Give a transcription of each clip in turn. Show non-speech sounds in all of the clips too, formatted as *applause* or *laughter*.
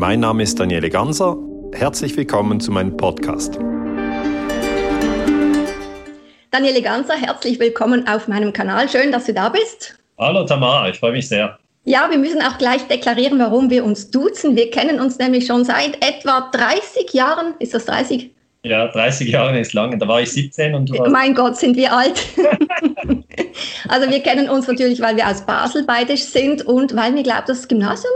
Mein Name ist Daniele Ganser. Herzlich willkommen zu meinem Podcast. Daniele Ganser, herzlich willkommen auf meinem Kanal. Schön, dass du da bist. Hallo Tamara, ich freue mich sehr. Ja, wir müssen auch gleich deklarieren, warum wir uns duzen. Wir kennen uns nämlich schon seit etwa 30 Jahren. Ist das 30? Ja, 30 Jahre ist lange. Da war ich 17 und du warst. Mein Gott, sind wir alt. *laughs* also wir kennen uns natürlich, weil wir aus Basel beide sind und weil wir, glaube ich, das Gymnasium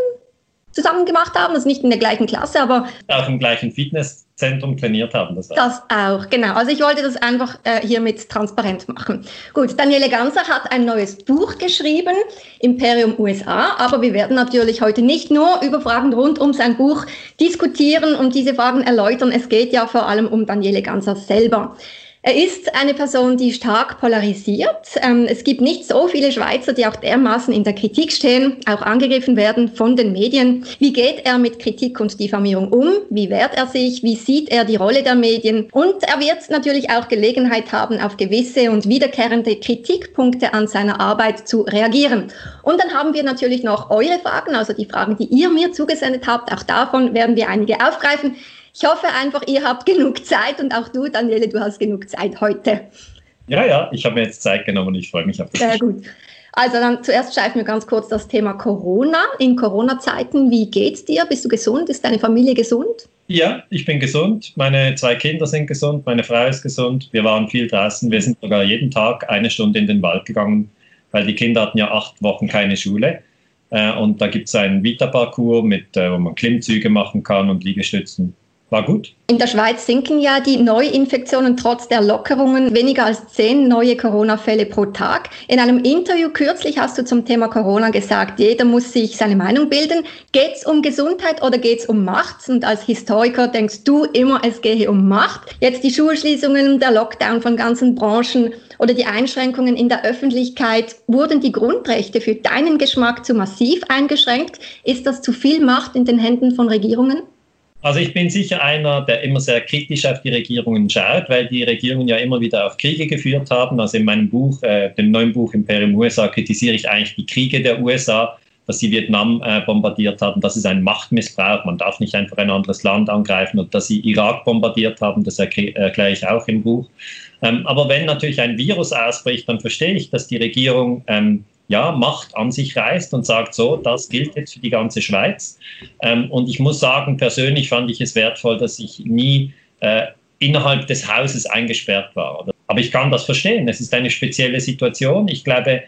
zusammen gemacht haben, also nicht in der gleichen Klasse, aber auch im gleichen Fitnesszentrum trainiert haben. Das auch. das auch, genau. Also ich wollte das einfach äh, hiermit transparent machen. Gut, Daniele Ganser hat ein neues Buch geschrieben, Imperium USA, aber wir werden natürlich heute nicht nur über Fragen rund um sein Buch diskutieren und diese Fragen erläutern. Es geht ja vor allem um Daniele Ganser selber. Er ist eine Person, die stark polarisiert. Ähm, es gibt nicht so viele Schweizer, die auch dermaßen in der Kritik stehen, auch angegriffen werden von den Medien. Wie geht er mit Kritik und Diffamierung um? Wie wehrt er sich? Wie sieht er die Rolle der Medien? Und er wird natürlich auch Gelegenheit haben, auf gewisse und wiederkehrende Kritikpunkte an seiner Arbeit zu reagieren. Und dann haben wir natürlich noch eure Fragen, also die Fragen, die ihr mir zugesendet habt. Auch davon werden wir einige aufgreifen. Ich hoffe einfach, ihr habt genug Zeit und auch du, Daniele, du hast genug Zeit heute. Ja, ja, ich habe mir jetzt Zeit genommen und ich freue mich auf das. Sehr gut. Also dann zuerst schreiben wir ganz kurz das Thema Corona. In Corona-Zeiten, wie geht's dir? Bist du gesund? Ist deine Familie gesund? Ja, ich bin gesund. Meine zwei Kinder sind gesund, meine Frau ist gesund. Wir waren viel draußen. Wir sind sogar jeden Tag eine Stunde in den Wald gegangen, weil die Kinder hatten ja acht Wochen keine Schule. Äh, und da gibt es einen Vita-Parcours, äh, wo man Klimmzüge machen kann und Liegestützen war gut. In der Schweiz sinken ja die Neuinfektionen trotz der Lockerungen weniger als zehn neue Corona-Fälle pro Tag. In einem Interview kürzlich hast du zum Thema Corona gesagt, jeder muss sich seine Meinung bilden. Geht es um Gesundheit oder geht es um Macht? Und als Historiker denkst du immer, es gehe um Macht. Jetzt die Schulschließungen, der Lockdown von ganzen Branchen oder die Einschränkungen in der Öffentlichkeit. Wurden die Grundrechte für deinen Geschmack zu massiv eingeschränkt? Ist das zu viel Macht in den Händen von Regierungen? Also ich bin sicher einer, der immer sehr kritisch auf die Regierungen schaut, weil die Regierungen ja immer wieder auf Kriege geführt haben. Also in meinem Buch, äh, dem neuen Buch Imperium USA, kritisiere ich eigentlich die Kriege der USA, dass sie Vietnam äh, bombardiert haben. Das ist ein Machtmissbrauch. Man darf nicht einfach ein anderes Land angreifen und dass sie Irak bombardiert haben, das erkläre ich auch im Buch. Ähm, aber wenn natürlich ein Virus ausbricht, dann verstehe ich, dass die Regierung ähm, ja, Macht an sich reißt und sagt, so, das gilt jetzt für die ganze Schweiz. Ähm, und ich muss sagen, persönlich fand ich es wertvoll, dass ich nie äh, innerhalb des Hauses eingesperrt war. Aber ich kann das verstehen. Es ist eine spezielle Situation. Ich glaube,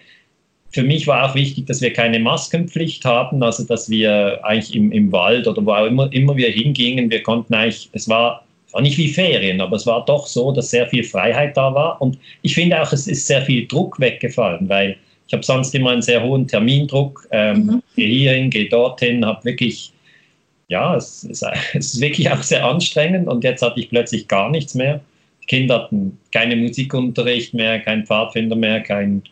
für mich war auch wichtig, dass wir keine Maskenpflicht haben, also dass wir eigentlich im, im Wald oder wo auch immer, immer wir hingingen, wir konnten eigentlich, es war, war nicht wie Ferien, aber es war doch so, dass sehr viel Freiheit da war. Und ich finde auch, es ist sehr viel Druck weggefallen, weil ich habe sonst immer einen sehr hohen Termindruck. Ähm, mhm. Gehe hierhin, gehe dorthin, habe wirklich, ja, es ist, *laughs* es ist wirklich auch sehr anstrengend und jetzt hatte ich plötzlich gar nichts mehr. Die Kinder hatten keinen Musikunterricht mehr, keinen Pfadfinder mehr, kein,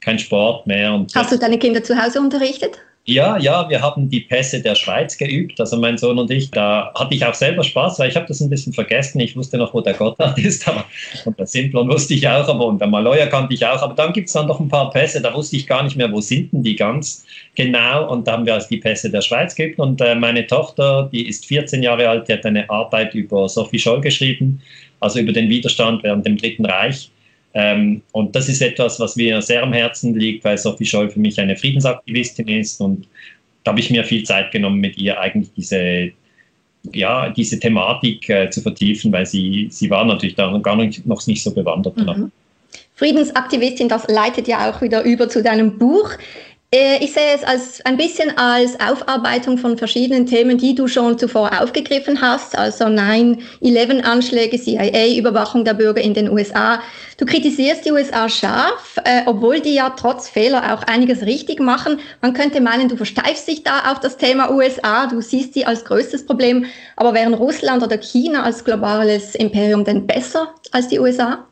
kein Sport mehr. Und Hast du deine Kinder zu Hause unterrichtet? Ja, ja, wir haben die Pässe der Schweiz geübt, also mein Sohn und ich. Da hatte ich auch selber Spaß, weil ich habe das ein bisschen vergessen. Ich wusste noch, wo der Gotthard *laughs* ist, aber und der Simplon wusste ich auch, aber und der Maloya kannte ich auch. Aber dann gibt es dann noch ein paar Pässe, da wusste ich gar nicht mehr, wo sind denn die ganz genau. Und da haben wir also die Pässe der Schweiz geübt. Und äh, meine Tochter, die ist 14 Jahre alt, die hat eine Arbeit über Sophie Scholl geschrieben, also über den Widerstand während dem Dritten Reich. Ähm, und das ist etwas, was mir sehr am Herzen liegt, weil Sophie Scholl für mich eine Friedensaktivistin ist. Und da habe ich mir viel Zeit genommen, mit ihr eigentlich diese, ja, diese Thematik äh, zu vertiefen, weil sie, sie war natürlich da gar nicht, noch nicht so bewandert. Mhm. Friedensaktivistin, das leitet ja auch wieder über zu deinem Buch. Äh, ich sehe es als ein bisschen als Aufarbeitung von verschiedenen Themen, die du schon zuvor aufgegriffen hast, also 9-11-Anschläge, CIA, Überwachung der Bürger in den USA. Du kritisierst die USA scharf, äh, obwohl die ja trotz Fehler auch einiges richtig machen. Man könnte meinen, du versteifst dich da auf das Thema USA, du siehst sie als größtes Problem, aber wären Russland oder China als globales Imperium denn besser als die USA?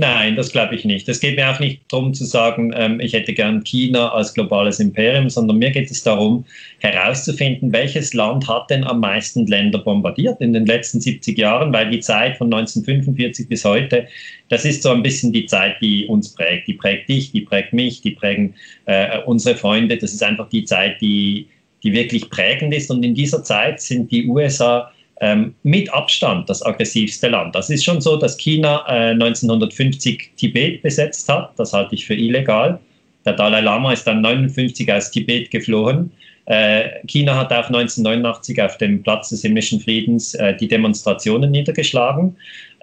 Nein, das glaube ich nicht. Es geht mir auch nicht darum zu sagen, ähm, ich hätte gern China als globales Imperium, sondern mir geht es darum, herauszufinden, welches Land hat denn am meisten Länder bombardiert in den letzten 70 Jahren, weil die Zeit von 1945 bis heute, das ist so ein bisschen die Zeit, die uns prägt. Die prägt dich, die prägt mich, die prägen äh, unsere Freunde. Das ist einfach die Zeit, die die wirklich prägend ist. Und in dieser Zeit sind die USA ähm, mit Abstand das aggressivste Land. Das ist schon so, dass China äh, 1950 Tibet besetzt hat. Das halte ich für illegal. Der Dalai Lama ist dann 1959 aus Tibet geflohen. Äh, China hat auch 1989 auf dem Platz des himmlischen Friedens äh, die Demonstrationen niedergeschlagen.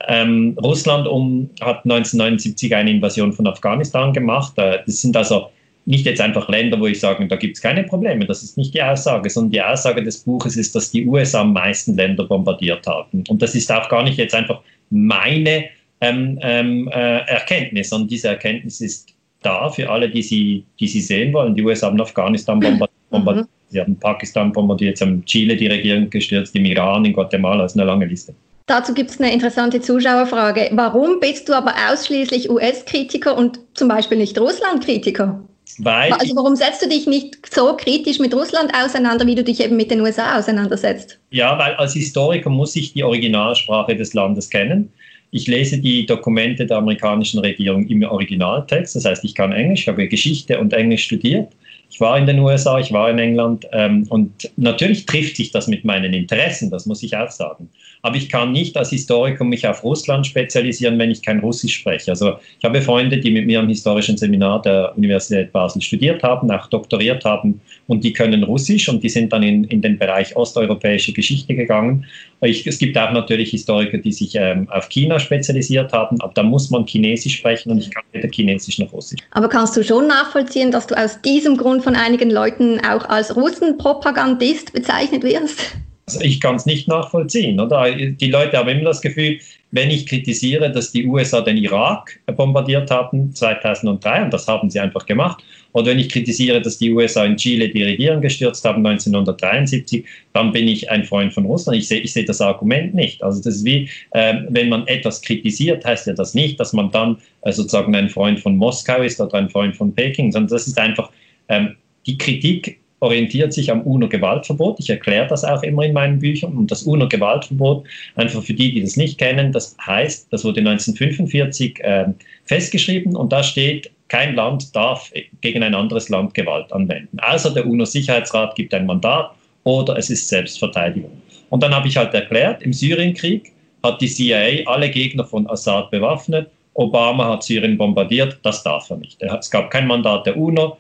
Ähm, Russland um, hat 1979 eine Invasion von Afghanistan gemacht. Äh, das sind also nicht jetzt einfach Länder, wo ich sage, da gibt es keine Probleme. Das ist nicht die Aussage, sondern die Aussage des Buches ist, dass die USA am meisten Länder bombardiert haben. Und das ist auch gar nicht jetzt einfach meine ähm, ähm, äh, Erkenntnis, sondern diese Erkenntnis ist da für alle, die sie, die sie sehen wollen. Die USA haben Afghanistan *clears throat* bombardiert, mhm. sie haben Pakistan bombardiert, sie haben Chile die Regierung gestürzt, im Iran, in Guatemala, das ist eine lange Liste. Dazu gibt es eine interessante Zuschauerfrage. Warum bist du aber ausschließlich US-Kritiker und zum Beispiel nicht Russland-Kritiker? Weil also warum setzt du dich nicht so kritisch mit Russland auseinander, wie du dich eben mit den USA auseinandersetzt? Ja, weil als Historiker muss ich die Originalsprache des Landes kennen. Ich lese die Dokumente der amerikanischen Regierung im Originaltext, das heißt, ich kann Englisch, ich habe Geschichte und Englisch studiert. Ich war in den USA, ich war in England ähm, und natürlich trifft sich das mit meinen Interessen, das muss ich auch sagen aber ich kann nicht als Historiker mich auf Russland spezialisieren, wenn ich kein Russisch spreche. Also ich habe Freunde, die mit mir am historischen Seminar der Universität Basel studiert haben, auch doktoriert haben und die können Russisch und die sind dann in, in den Bereich osteuropäische Geschichte gegangen. Ich, es gibt auch natürlich Historiker, die sich ähm, auf China spezialisiert haben, aber da muss man Chinesisch sprechen und ich kann weder Chinesisch noch Russisch. Aber kannst du schon nachvollziehen, dass du aus diesem Grund von einigen Leuten auch als Russenpropagandist bezeichnet wirst? Ich kann es nicht nachvollziehen. Oder? Die Leute haben immer das Gefühl, wenn ich kritisiere, dass die USA den Irak bombardiert haben 2003, und das haben sie einfach gemacht, oder wenn ich kritisiere, dass die USA in Chile die Regierung gestürzt haben 1973, dann bin ich ein Freund von Russland. Ich sehe ich seh das Argument nicht. Also das ist wie, äh, wenn man etwas kritisiert, heißt ja das nicht, dass man dann äh, sozusagen ein Freund von Moskau ist oder ein Freund von Peking, sondern das ist einfach ähm, die Kritik orientiert sich am UNO-Gewaltverbot. Ich erkläre das auch immer in meinen Büchern. Und das UNO-Gewaltverbot, einfach für die, die das nicht kennen, das heißt, das wurde 1945 äh, festgeschrieben und da steht, kein Land darf gegen ein anderes Land Gewalt anwenden. Außer der UNO-Sicherheitsrat gibt ein Mandat oder es ist Selbstverteidigung. Und dann habe ich halt erklärt, im Syrienkrieg hat die CIA alle Gegner von Assad bewaffnet. Obama hat Syrien bombardiert, das darf er nicht. Es gab kein Mandat der UNO,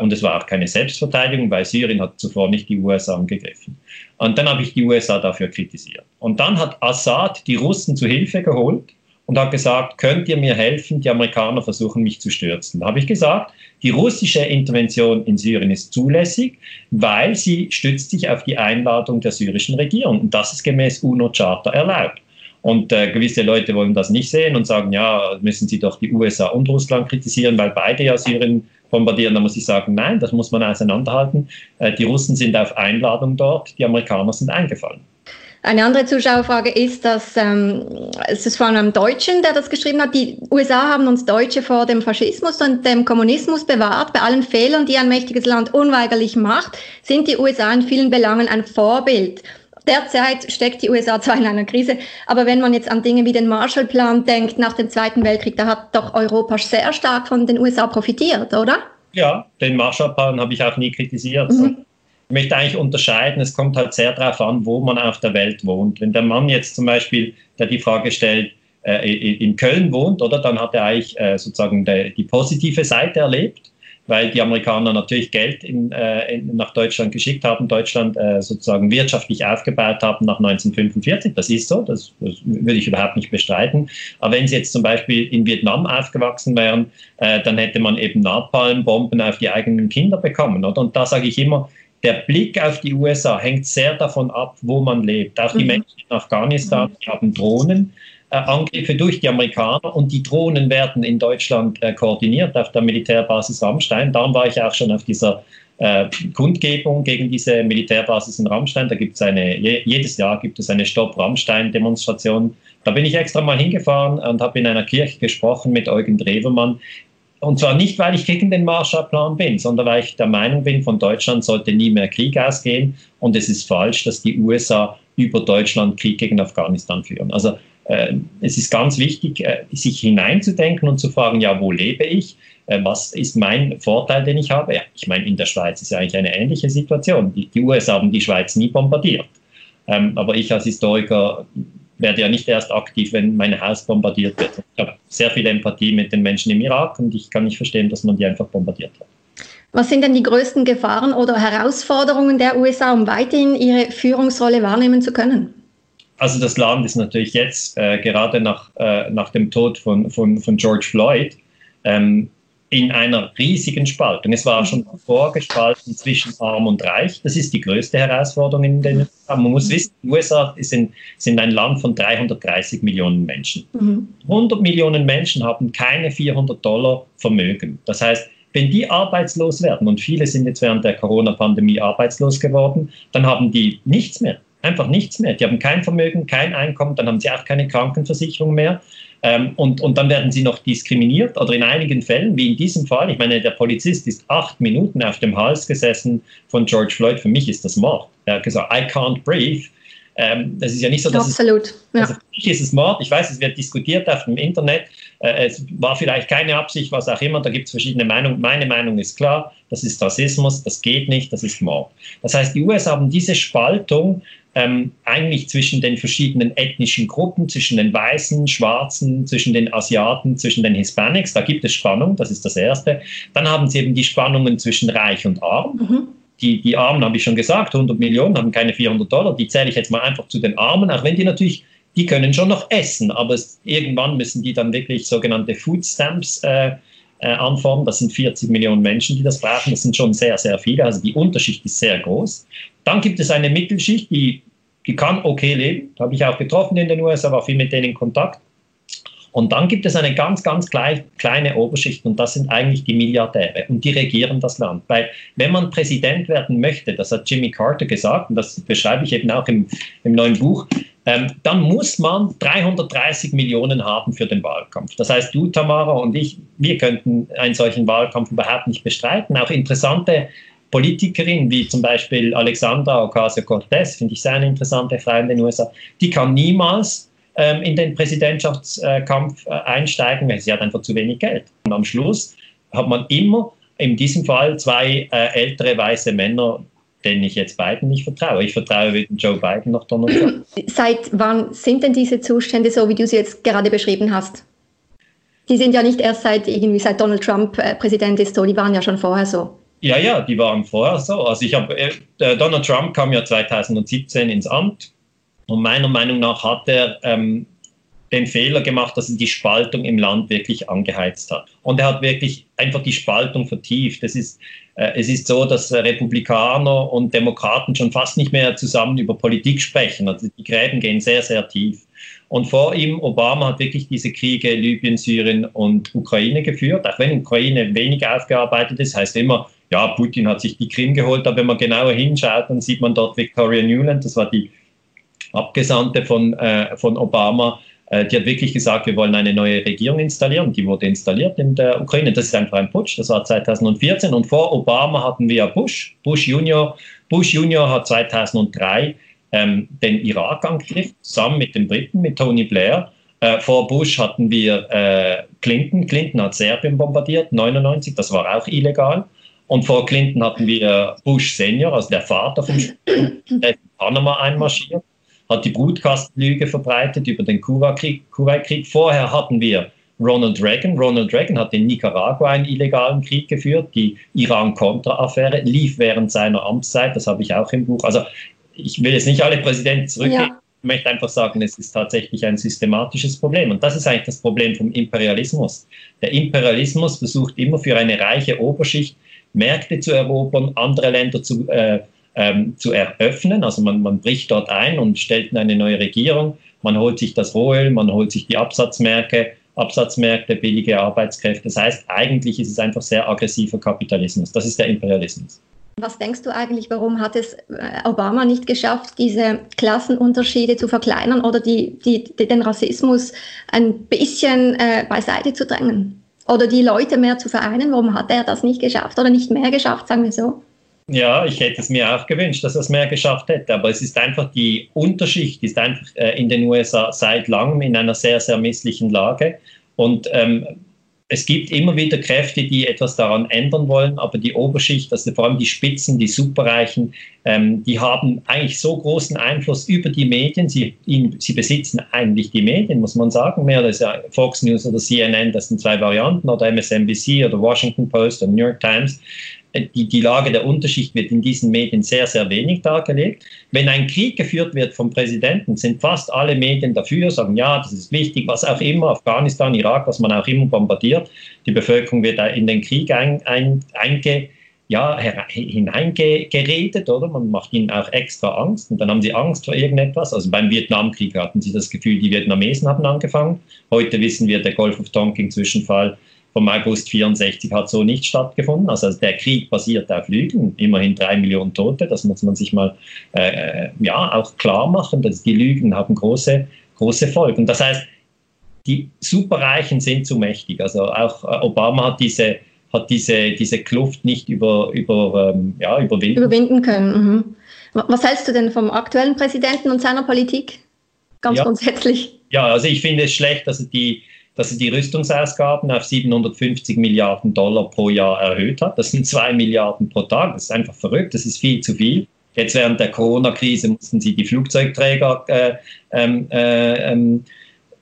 und es war auch keine Selbstverteidigung, weil Syrien hat zuvor nicht die USA angegriffen. Und dann habe ich die USA dafür kritisiert. Und dann hat Assad die Russen zu Hilfe geholt und hat gesagt, könnt ihr mir helfen, die Amerikaner versuchen mich zu stürzen. Da habe ich gesagt, die russische Intervention in Syrien ist zulässig, weil sie stützt sich auf die Einladung der syrischen Regierung. Und das ist gemäß UNO-Charta erlaubt. Und äh, gewisse Leute wollen das nicht sehen und sagen, ja, müssen sie doch die USA und Russland kritisieren, weil beide ja Syrien bombardieren, da muss ich sagen, nein, das muss man auseinanderhalten. Äh, die Russen sind auf Einladung dort, die Amerikaner sind eingefallen. Eine andere Zuschauerfrage ist, dass ähm, es ist von einem Deutschen, der das geschrieben hat, die USA haben uns Deutsche vor dem Faschismus und dem Kommunismus bewahrt. Bei allen Fehlern, die ein mächtiges Land unweigerlich macht, sind die USA in vielen Belangen ein Vorbild. Derzeit steckt die USA zwar in einer Krise, aber wenn man jetzt an Dinge wie den Marshallplan denkt nach dem Zweiten Weltkrieg, da hat doch Europa sehr stark von den USA profitiert, oder? Ja, den Marshallplan habe ich auch nie kritisiert. Mhm. Ich möchte eigentlich unterscheiden, es kommt halt sehr darauf an, wo man auf der Welt wohnt. Wenn der Mann jetzt zum Beispiel, der die Frage stellt, äh, in Köln wohnt, oder dann hat er eigentlich äh, sozusagen die positive Seite erlebt weil die Amerikaner natürlich Geld in, äh, in, nach Deutschland geschickt haben, Deutschland äh, sozusagen wirtschaftlich aufgebaut haben nach 1945. Das ist so, das, das, würde ich überhaupt nicht bestreiten. Aber wenn sie jetzt zum Beispiel in Vietnam aufgewachsen wären, äh, dann hätte man eben Napalmbomben auf die eigenen Kinder bekommen. Oder? Und da sage ich immer, der Blick auf die USA hängt sehr davon ab, wo man lebt. Auch die mhm. Menschen in Afghanistan mhm. haben Drohnen. Äh, Angriffe durch die Amerikaner und die Drohnen werden in Deutschland äh, koordiniert auf der Militärbasis Rammstein. Darum war ich auch schon auf dieser äh, Kundgebung gegen diese Militärbasis in Rammstein. Da gibt es eine, jedes Jahr gibt es eine Stopp Rammstein-Demonstration. Da bin ich extra mal hingefahren und habe in einer Kirche gesprochen mit Eugen Drewermann. Und zwar nicht, weil ich gegen den Marshallplan bin, sondern weil ich der Meinung bin, von Deutschland sollte nie mehr Krieg ausgehen. Und es ist falsch, dass die USA über Deutschland Krieg gegen Afghanistan führen. Also es ist ganz wichtig, äh, sich hineinzudenken und zu fragen, ja, wo lebe ich? Äh, was ist mein Vorteil, den ich habe? Ja, ich meine, in der Schweiz ist ja eigentlich eine ähnliche Situation. Die, die USA haben die Schweiz nie bombardiert. Ähm, aber ich als Historiker werde ja nicht erst aktiv, wenn mein Haus bombardiert wird. Ich habe sehr viel Empathie mit den Menschen im Irak und ich kann nicht verstehen, dass man die einfach bombardiert hat. Was sind denn die größten Gefahren oder Herausforderungen der USA, um weiterhin ihre Führungsrolle wahrnehmen zu können? Also das Land ist natürlich jetzt, äh, gerade nach, äh, nach dem Tod von, von, von George Floyd, ähm, in einer riesigen Spaltung. Es war schon vorgespalten zwischen Arm und Reich. Das ist die größte Herausforderung in den USA. Man muss wissen, die USA sind, sind ein Land von 330 Millionen Menschen. Mhm. 100 Millionen Menschen haben keine 400 Dollar Vermögen. Das heißt, wenn die arbeitslos werden, und viele sind jetzt während der Corona-Pandemie arbeitslos geworden, dann haben die nichts mehr. Einfach nichts mehr. Die haben kein Vermögen, kein Einkommen, dann haben sie auch keine Krankenversicherung mehr. Ähm, und, und dann werden sie noch diskriminiert oder in einigen Fällen, wie in diesem Fall, ich meine, der Polizist ist acht Minuten auf dem Hals gesessen von George Floyd. Für mich ist das Mord. Er hat gesagt, I can't breathe. Ähm, das ist ja nicht so, dass Absolut. Es, ja. also für mich ist es Mord. Ich weiß, es wird diskutiert auf dem Internet. Äh, es war vielleicht keine Absicht, was auch immer. Da gibt es verschiedene Meinungen. Meine Meinung ist klar. Das ist Rassismus. Das geht nicht. Das ist Mord. Das heißt, die US haben diese Spaltung ähm, eigentlich zwischen den verschiedenen ethnischen Gruppen, zwischen den Weißen, Schwarzen, zwischen den Asiaten, zwischen den Hispanics. Da gibt es Spannung, das ist das Erste. Dann haben sie eben die Spannungen zwischen Reich und Arm. Mhm. Die, die Armen, habe ich schon gesagt, 100 Millionen haben keine 400 Dollar. Die zähle ich jetzt mal einfach zu den Armen, auch wenn die natürlich, die können schon noch essen, aber es, irgendwann müssen die dann wirklich sogenannte Food Stamps äh, äh, anfordern. Das sind 40 Millionen Menschen, die das brauchen. Das sind schon sehr, sehr viele. Also die Unterschicht ist sehr groß. Dann gibt es eine Mittelschicht, die, die kann okay leben. Da habe ich auch getroffen in den USA, war viel mit denen in Kontakt. Und dann gibt es eine ganz, ganz kleine Oberschicht und das sind eigentlich die Milliardäre und die regieren das Land. Weil wenn man Präsident werden möchte, das hat Jimmy Carter gesagt und das beschreibe ich eben auch im, im neuen Buch, ähm, dann muss man 330 Millionen haben für den Wahlkampf. Das heißt, du, Tamara und ich, wir könnten einen solchen Wahlkampf überhaupt nicht bestreiten. Auch interessante Politikerin wie zum Beispiel Alexandra Ocasio-Cortez, finde ich sehr eine interessante Frau in den USA, die kann niemals in den Präsidentschaftskampf äh, einsteigen, weil sie hat einfach zu wenig Geld. Und am Schluss hat man immer in diesem Fall zwei äh, ältere weiße Männer, denen ich jetzt beiden nicht vertraue. Ich vertraue weder Joe Biden noch Donald Trump. *clears throat* Seit wann sind denn diese Zustände so, wie du sie jetzt gerade beschrieben hast? Die sind ja nicht erst seit irgendwie seit Donald Trump äh, Präsident ist, so, die waren ja schon vorher so. Ja, ja, die waren vorher so. Also ich habe, äh, Donald Trump kam ja 2017 ins Amt und meiner Meinung nach hat er ähm, den Fehler gemacht, dass er die Spaltung im Land wirklich angeheizt hat. Und er hat wirklich einfach die Spaltung vertieft. Es ist, äh, es ist so, dass Republikaner und Demokraten schon fast nicht mehr zusammen über Politik sprechen. Also die Gräben gehen sehr, sehr tief. Und vor ihm, Obama hat wirklich diese Kriege Libyen, Syrien und Ukraine geführt. Auch wenn Ukraine wenig aufgearbeitet ist, heißt immer, ja, Putin hat sich die Krim geholt, aber wenn man genauer hinschaut, dann sieht man dort Victoria Newland, das war die Abgesandte von, äh, von Obama, äh, die hat wirklich gesagt, wir wollen eine neue Regierung installieren. Die wurde installiert in der Ukraine. Das ist einfach ein Putsch. Das war 2014. Und vor Obama hatten wir Bush, Bush Junior. Bush Junior hat 2003 ähm, den Irak angegriffen, zusammen mit den Briten, mit Tony Blair. Äh, vor Bush hatten wir äh, Clinton. Clinton hat Serbien bombardiert, 99. Das war auch illegal. Und vor Clinton hatten wir Bush Senior, also der Vater von der in Panama einmarschiert, hat die Brutkastenlüge verbreitet über den Kuwait-Krieg. Kuwait Vorher hatten wir Ronald Reagan. Ronald Reagan hat in Nicaragua einen illegalen Krieg geführt. Die Iran-Contra-Affäre lief während seiner Amtszeit. Das habe ich auch im Buch. Also ich will jetzt nicht alle Präsidenten zurückgehen. Ja. Ich möchte einfach sagen, es ist tatsächlich ein systematisches Problem. Und das ist eigentlich das Problem vom Imperialismus. Der Imperialismus versucht immer für eine reiche Oberschicht Märkte zu erobern, andere Länder zu, äh, ähm, zu eröffnen. Also man, man bricht dort ein und stellt eine neue Regierung. Man holt sich das Rohöl, man holt sich die Absatzmärkte, Absatzmärkte, billige Arbeitskräfte. Das heißt, eigentlich ist es einfach sehr aggressiver Kapitalismus. Das ist der Imperialismus. Was denkst du eigentlich, warum hat es äh, Obama nicht geschafft, diese Klassenunterschiede zu verkleinern oder die, die, den Rassismus ein bisschen äh, beiseite zu drängen? oder die Leute mehr zu vereinen. Warum hat er das nicht geschafft oder nicht mehr geschafft, sagen wir so? Ja, ich hätte es mir auch gewünscht, dass er es mehr geschafft hätte. Aber es ist einfach, die Unterschicht ist einfach äh, in den USA seit langem in einer sehr, sehr misslichen Lage. Und ähm, es gibt immer wieder Kräfte, die etwas daran ändern wollen, aber die Oberschicht, also vor allem die Spitzen, die Superreichen, ähm, die haben eigentlich so großen Einfluss über die Medien. Sie, in, sie besitzen eigentlich die Medien, muss man sagen. Mehr als ja Fox News oder CNN, das sind zwei Varianten, oder MSNBC oder Washington Post oder New York Times die, die Lage der Unterschicht wird in diesen Medien sehr, sehr wenig dargelegt. Wenn ein Krieg geführt wird vom Präsidenten, sind fast alle Medien dafür, sagen, ja, das ist wichtig, was auch immer, Afghanistan, Irak, was man auch immer bombardiert. Die Bevölkerung wird in den Krieg ein, ein, einge, ja, hineingeredet, oder? Man macht ihnen auch extra Angst und dann haben sie Angst vor irgendetwas. Also beim Vietnamkrieg hatten sie das Gefühl, die Vietnamesen haben angefangen. Heute wissen wir, der Golf of Tonkin-Zwischenfall vom August 64 hat so nicht stattgefunden. Also der Krieg basiert auf Lügen, immerhin drei Millionen Tote, das muss man sich mal äh, ja auch klar machen, dass die Lügen haben große, große Folgen. Das heißt, die Superreichen sind zu mächtig. Also auch äh, Obama hat diese, hat diese, diese Kluft nicht über, über, ähm, ja, überwinden. überwinden können. Mhm. Was hältst du denn vom aktuellen Präsidenten und seiner Politik? Ganz ja. grundsätzlich. Ja, also ich finde es schlecht, dass die dass er die Rüstungsausgaben auf 750 Milliarden Dollar pro Jahr erhöht hat. Das sind zwei Milliarden pro Tag. Das ist einfach verrückt. Das ist viel zu viel. Jetzt während der Corona-Krise mussten sie die Flugzeugträger, äh, ähm, äh, ähm,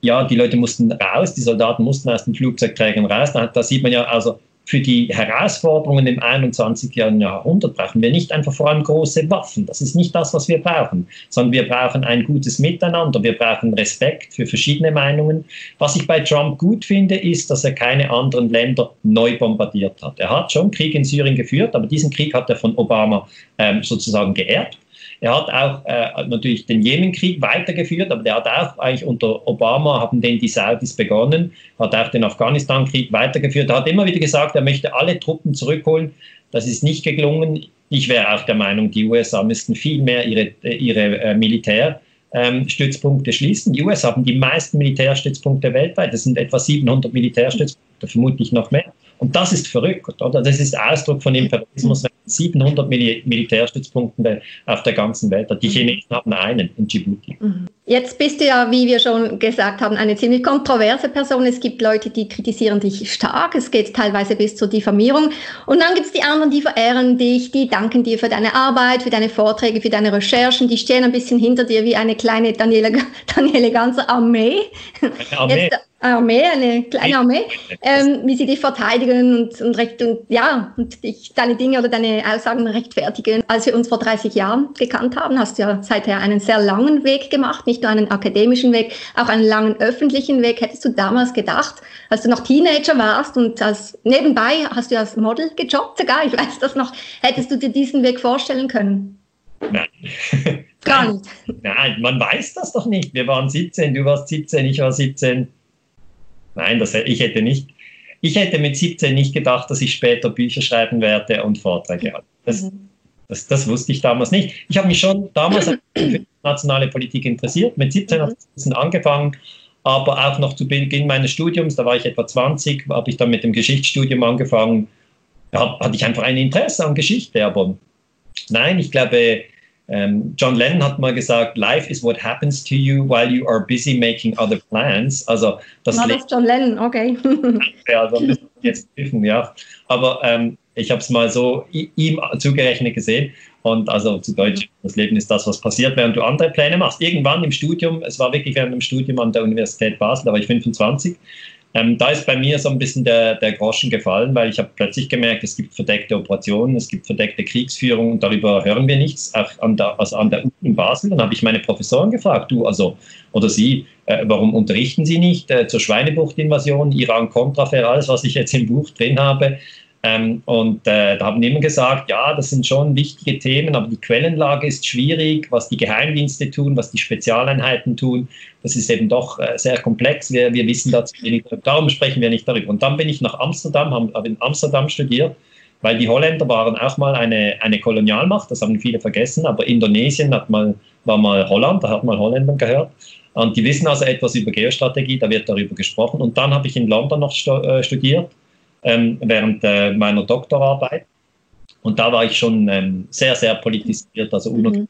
ja, die Leute mussten raus, die Soldaten mussten aus den Flugzeugträgern raus. Da, da sieht man ja, also für die Herausforderungen im 21. Jahrhundert brauchen wir nicht einfach vor allem große Waffen. Das ist nicht das, was wir brauchen, sondern wir brauchen ein gutes Miteinander. Wir brauchen Respekt für verschiedene Meinungen. Was ich bei Trump gut finde, ist, dass er keine anderen Länder neu bombardiert hat. Er hat schon Krieg in Syrien geführt, aber diesen Krieg hat er von Obama ähm, sozusagen geerbt. Er hat auch äh, natürlich den Jemenkrieg weitergeführt, aber der hat auch eigentlich unter Obama haben den die Saudis begonnen, hat auch den Afghanistan-Krieg weitergeführt. Er hat immer wieder gesagt, er möchte alle Truppen zurückholen. Das ist nicht gelungen. Ich wäre auch der Meinung, die USA müssten viel mehr ihre, ihre äh, Militärstützpunkte ähm, schließen. Die USA haben die meisten Militärstützpunkte weltweit. Das sind etwa 700 Militärstützpunkte, vermutlich noch mehr. Und das ist verrückt, oder? Das ist Ausdruck von Imperialismus, 700 Mil Militärstützpunkte auf der ganzen Welt. Die Chinesen haben einen in Djibouti. Mhm. Jetzt bist du ja, wie wir schon gesagt haben, eine ziemlich kontroverse Person. Es gibt Leute, die kritisieren dich stark. Es geht teilweise bis zur Diffamierung. Und dann gibt es die anderen, die verehren dich, die danken dir für deine Arbeit, für deine Vorträge, für deine Recherchen. Die stehen ein bisschen hinter dir wie eine kleine Daniele, *laughs* Daniele ganze Armee. Eine Armee. Jetzt, Armee, eine kleine Armee, ähm, wie sie dich verteidigen und, und, recht, und ja, und dich, deine Dinge oder deine Aussagen rechtfertigen. Als wir uns vor 30 Jahren gekannt haben, hast du ja seither einen sehr langen Weg gemacht, nicht nur einen akademischen Weg, auch einen langen öffentlichen Weg. Hättest du damals gedacht, als du noch Teenager warst und als nebenbei hast du als Model gejobbt sogar, ich weiß das noch, hättest du dir diesen Weg vorstellen können? Nein. *laughs* Gar nicht. Nein, man weiß das doch nicht. Wir waren 17, du warst 17, ich war 17 Nein, das, ich hätte nicht, ich hätte mit 17 nicht gedacht, dass ich später Bücher schreiben werde und Vorträge halte. Das, mhm. das, das, wusste ich damals nicht. Ich habe mich schon damals *clears throat* für nationale Politik interessiert. Mit 17 habe ich angefangen, aber auch noch zu Beginn meines Studiums, da war ich etwa 20, habe ich dann mit dem Geschichtsstudium angefangen. Da hatte ich einfach ein Interesse an Geschichte, aber nein, ich glaube, ähm, John Lennon hat mal gesagt, Life is what happens to you while you are busy making other plans. Also das, War das John Lennon, okay. *laughs* ja, also jetzt prüfen, ja. Aber ähm, ich habe es mal so ihm zugerechnet gesehen. Und also zu Deutsch, das Leben ist das, was passiert, während du andere Pläne machst. Irgendwann im Studium, es war wirklich während dem Studium an der Universität Basel, da war ich 25, ähm, da ist bei mir so ein bisschen der, der Groschen gefallen, weil ich habe plötzlich gemerkt, es gibt verdeckte Operationen, es gibt verdeckte Kriegsführung und darüber hören wir nichts, auch an der, also an der Uni in Basel. Dann habe ich meine Professoren gefragt, du also, oder sie, äh, warum unterrichten sie nicht äh, zur Schweinebucht-Invasion, Iran-Contra-Affaire, alles, was ich jetzt im Buch drin habe, ähm, und äh, da haben immer gesagt, ja, das sind schon wichtige Themen, aber die Quellenlage ist schwierig, was die Geheimdienste tun, was die Spezialeinheiten tun. Das ist eben doch äh, sehr komplex. Wir, wir wissen dazu wenig. Darum sprechen wir nicht darüber. Und dann bin ich nach Amsterdam, habe hab in Amsterdam studiert, weil die Holländer waren auch mal eine, eine Kolonialmacht, das haben viele vergessen, aber Indonesien hat mal, war mal Holland, da hat mal Holländer gehört. Und die wissen also etwas über Geostrategie, da wird darüber gesprochen. Und dann habe ich in London noch äh, studiert ähm, während äh, meiner Doktorarbeit. Und da war ich schon ähm, sehr, sehr politisiert, also mhm.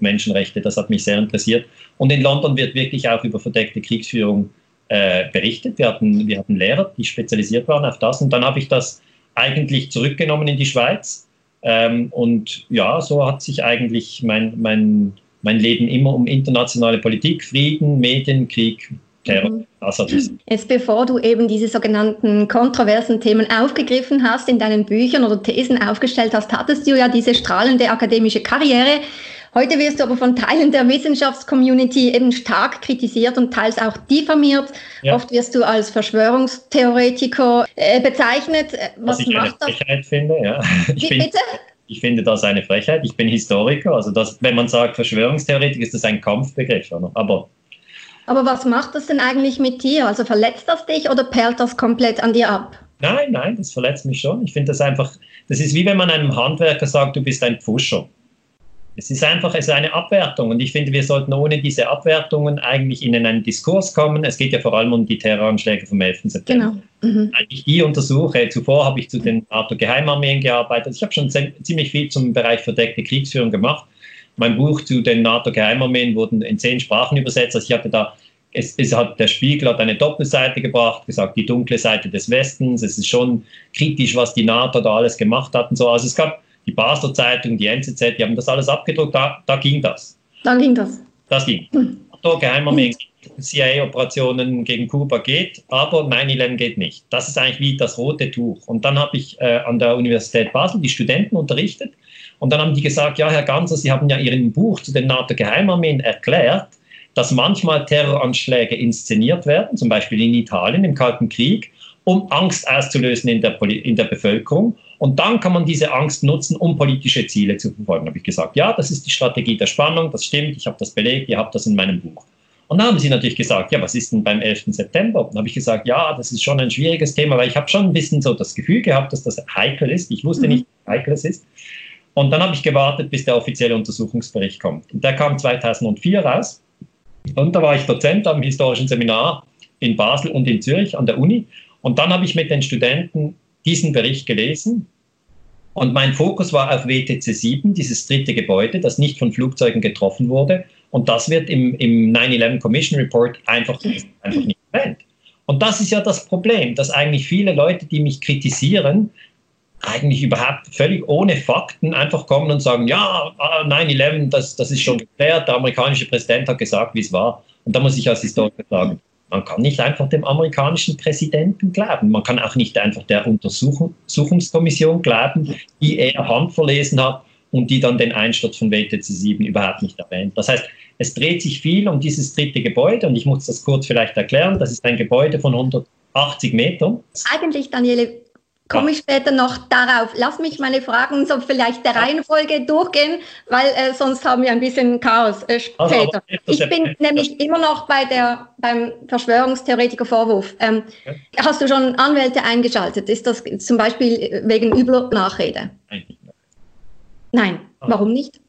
Menschenrechte, das hat mich sehr interessiert. Und in London wird wirklich auch über verdeckte Kriegsführung äh, berichtet. Wir hatten, wir hatten Lehrer, die spezialisiert waren auf das. Und dann habe ich das eigentlich zurückgenommen in die Schweiz. Ähm, und ja, so hat sich eigentlich mein, mein, mein Leben immer um internationale Politik, Frieden, Medien, Krieg, Terror. Mhm. Jetzt *clears throat* bevor du eben diese sogenannten kontroversen Themen aufgegriffen hast, in deinen Büchern oder Thesen aufgestellt hast, hattest du ja diese strahlende akademische Karriere. Heute wirst du aber von Teilen der Wissenschaftscommunity eben stark kritisiert und teils auch diffamiert. Ja. Oft wirst du als Verschwörungstheoretiker äh, bezeichnet. Äh, was, Was ich macht eine Frechheit das? finde, ja. *laughs* Ich Wie, bitte? Ich finde das eine Frechheit. Ich bin Historiker. Also das, wenn man sagt Verschwörungstheoretiker, ist das ein Kampfbegriff. Oder? Aber aber was macht das denn eigentlich mit dir? Also verletzt das dich oder perlt das komplett an dir ab? Nein, nein, das verletzt mich schon. Ich finde das einfach, das ist wie wenn man einem Handwerker sagt, du bist ein Pfuscher. Es ist einfach es ist eine Abwertung und ich finde, wir sollten ohne diese Abwertungen eigentlich in einen Diskurs kommen. Es geht ja vor allem um die Terroranschläge vom 11. September. Genau. Mhm. Ich die untersuche, zuvor habe ich zu den NATO-Geheimarmeen gearbeitet. Ich habe schon ziemlich viel zum Bereich verdeckte Kriegsführung gemacht. Mein Buch zu den NATO-Geheimarmeen wurden in zehn Sprachen übersetzt. Also ich hatte da es, es, hat, der Spiegel hat eine Doppelseite gebracht, gesagt, die dunkle Seite des Westens. Es ist schon kritisch, was die NATO da alles gemacht hat und so. Also es gab die Basler Zeitung, die NZZ, die haben das alles abgedruckt, da, da ging das. Da ging das. Das ging. Hm. Da Geheimarmee, CIA-Operationen gegen Kuba geht, aber 9-11 geht nicht. Das ist eigentlich wie das rote Tuch. Und dann habe ich äh, an der Universität Basel die Studenten unterrichtet und dann haben die gesagt, ja, Herr Ganser, Sie haben ja Ihren Buch zu den NATO-Geheimarmeen erklärt, dass manchmal Terroranschläge inszeniert werden, zum Beispiel in Italien im Kalten Krieg, um Angst auszulösen in der, in der Bevölkerung. Und dann kann man diese Angst nutzen, um politische Ziele zu verfolgen. Da habe ich gesagt, ja, das ist die Strategie der Spannung, das stimmt, ich habe das belegt, ihr habt das in meinem Buch. Und dann haben sie natürlich gesagt, ja, was ist denn beim 11. September? Dann habe ich gesagt, ja, das ist schon ein schwieriges Thema, weil ich habe schon ein bisschen so das Gefühl gehabt, dass das heikel ist. Ich wusste mhm. nicht, wie heikel es ist. Und dann habe ich gewartet, bis der offizielle Untersuchungsbericht kommt. Und der kam 2004 raus. Und da war ich Dozent am historischen Seminar in Basel und in Zürich an der Uni. Und dann habe ich mit den Studenten diesen Bericht gelesen. Und mein Fokus war auf WTC 7, dieses dritte Gebäude, das nicht von Flugzeugen getroffen wurde. Und das wird im, im 9-11 Commission Report einfach, einfach nicht erwähnt. Und das ist ja das Problem, dass eigentlich viele Leute, die mich kritisieren, eigentlich überhaupt völlig ohne Fakten einfach kommen und sagen, ja, 9-11, das, das ist schon geklärt, der amerikanische Präsident hat gesagt, wie es war. Und da muss ich als Historiker sagen, man kann nicht einfach dem amerikanischen Präsidenten glauben. Man kann auch nicht einfach der Untersuchungskommission glauben, die er handverlesen hat und die dann den Einsturz von WTC 7 überhaupt nicht erwähnt. Das heißt, es dreht sich viel um dieses dritte Gebäude und ich muss das kurz vielleicht erklären. Das ist ein Gebäude von 180 Metern. Eigentlich, Daniele, komme ich später noch darauf. Lass mich meine Fragen so vielleicht der Reihenfolge durchgehen, weil äh, sonst haben wir ein bisschen Chaos äh, also, später. Ich bin nämlich immer noch bei der, beim Verschwörungstheoretiker-Vorwurf. Ähm. Hast du schon Anwälte eingeschaltet? Ist das zum Beispiel wegen übler Nachrede? Nein. Nein. Ah. Warum nicht?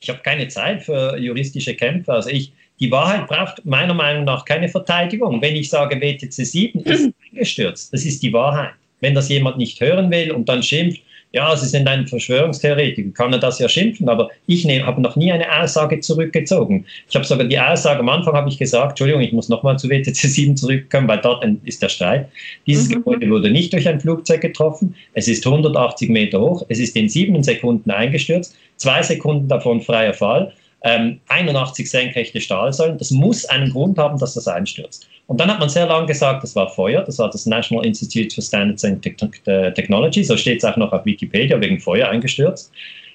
Ich habe keine Zeit für juristische Kämpfe. Also ich, die Wahrheit braucht meiner Meinung nach keine Verteidigung. Wenn ich sage, WTC 7 ist *clears throat* eingestürzt, das ist die Wahrheit wenn das jemand nicht hören will und dann schimpft, ja, Sie sind ein Verschwörungstheoretiker, kann er das ja schimpfen, aber ich habe noch nie eine Aussage zurückgezogen. Ich habe sogar die Aussage, am Anfang habe ich gesagt, Entschuldigung, ich muss nochmal zu WTC 7 zurückkommen, weil dort ist der Streit. Dieses mhm. Gebäude wurde nicht durch ein Flugzeug getroffen, es ist 180 Meter hoch, es ist in sieben Sekunden eingestürzt, zwei Sekunden davon freier Fall, ähm, 81 senkrechte Stahlsäulen, das muss einen Grund haben, dass das einstürzt. Und dann hat man sehr lange gesagt, das war Feuer, das war das National Institute for Standards and Technology, so steht es auch noch auf Wikipedia, wegen Feuer eingestürzt.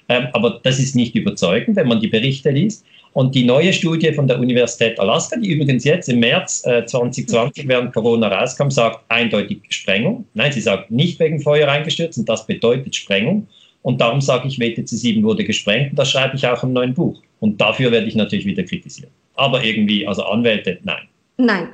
Ähm, aber das ist nicht überzeugend, wenn man die Berichte liest. Und die neue Studie von der Universität Alaska, die übrigens jetzt im März äh, 2020 *laughs* während Corona rauskam, sagt eindeutig Sprengung. Nein, sie sagt nicht wegen Feuer eingestürzt und das bedeutet Sprengung. Und darum sage ich, WTC 7 wurde gesprengt und das schreibe ich auch im neuen Buch. Und dafür werde ich natürlich wieder kritisiert. Aber irgendwie, also Anwälte, nein. Nein,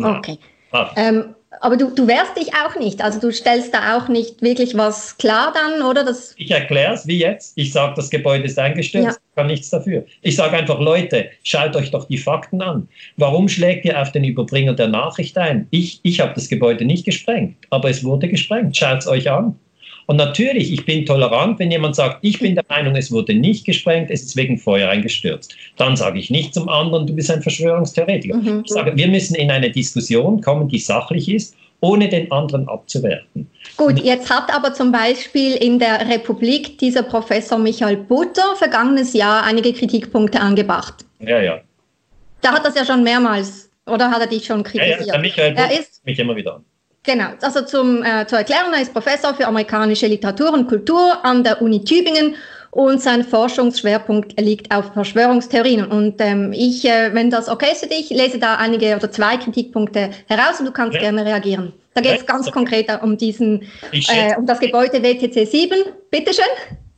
Okay. Ah. Ähm, aber du, du wehrst dich auch nicht, also du stellst da auch nicht wirklich was klar dann, oder? Das ich erkläre es wie jetzt. Ich sage, das Gebäude ist eingestürzt, ja. kann nichts dafür. Ich sage einfach, Leute, schaut euch doch die Fakten an. Warum schlägt ihr auf den Überbringer der Nachricht ein? Ich, ich habe das Gebäude nicht gesprengt, aber es wurde gesprengt. Schaut es euch an. Und natürlich, ich bin tolerant, wenn jemand sagt, ich bin der Meinung, es wurde nicht gesprengt, es ist wegen Feuer eingestürzt. Dann sage ich nicht zum anderen, du bist ein Verschwörungstheoretiker. Mhm. Ich sage, wir müssen in eine Diskussion kommen, die sachlich ist ohne den anderen abzuwerten. Gut, jetzt hat aber zum Beispiel in der Republik dieser Professor Michael Butter vergangenes Jahr einige Kritikpunkte angebracht. Ja, ja. Da hat das ja schon mehrmals, oder hat er dich schon kritisiert? Ja, ja, Michael Butter er ist mich immer wieder an. Genau, also zum, äh, zur Erklärung, er ist Professor für amerikanische Literatur und Kultur an der Uni Tübingen und sein Forschungsschwerpunkt liegt auf Verschwörungstheorien. Und ähm, ich, äh, wenn das okay ist für dich, lese da einige oder zwei Kritikpunkte heraus und du kannst ja. gerne reagieren. Da geht es ganz konkret um diesen, äh, um das Gebäude WTC 7. Bitteschön.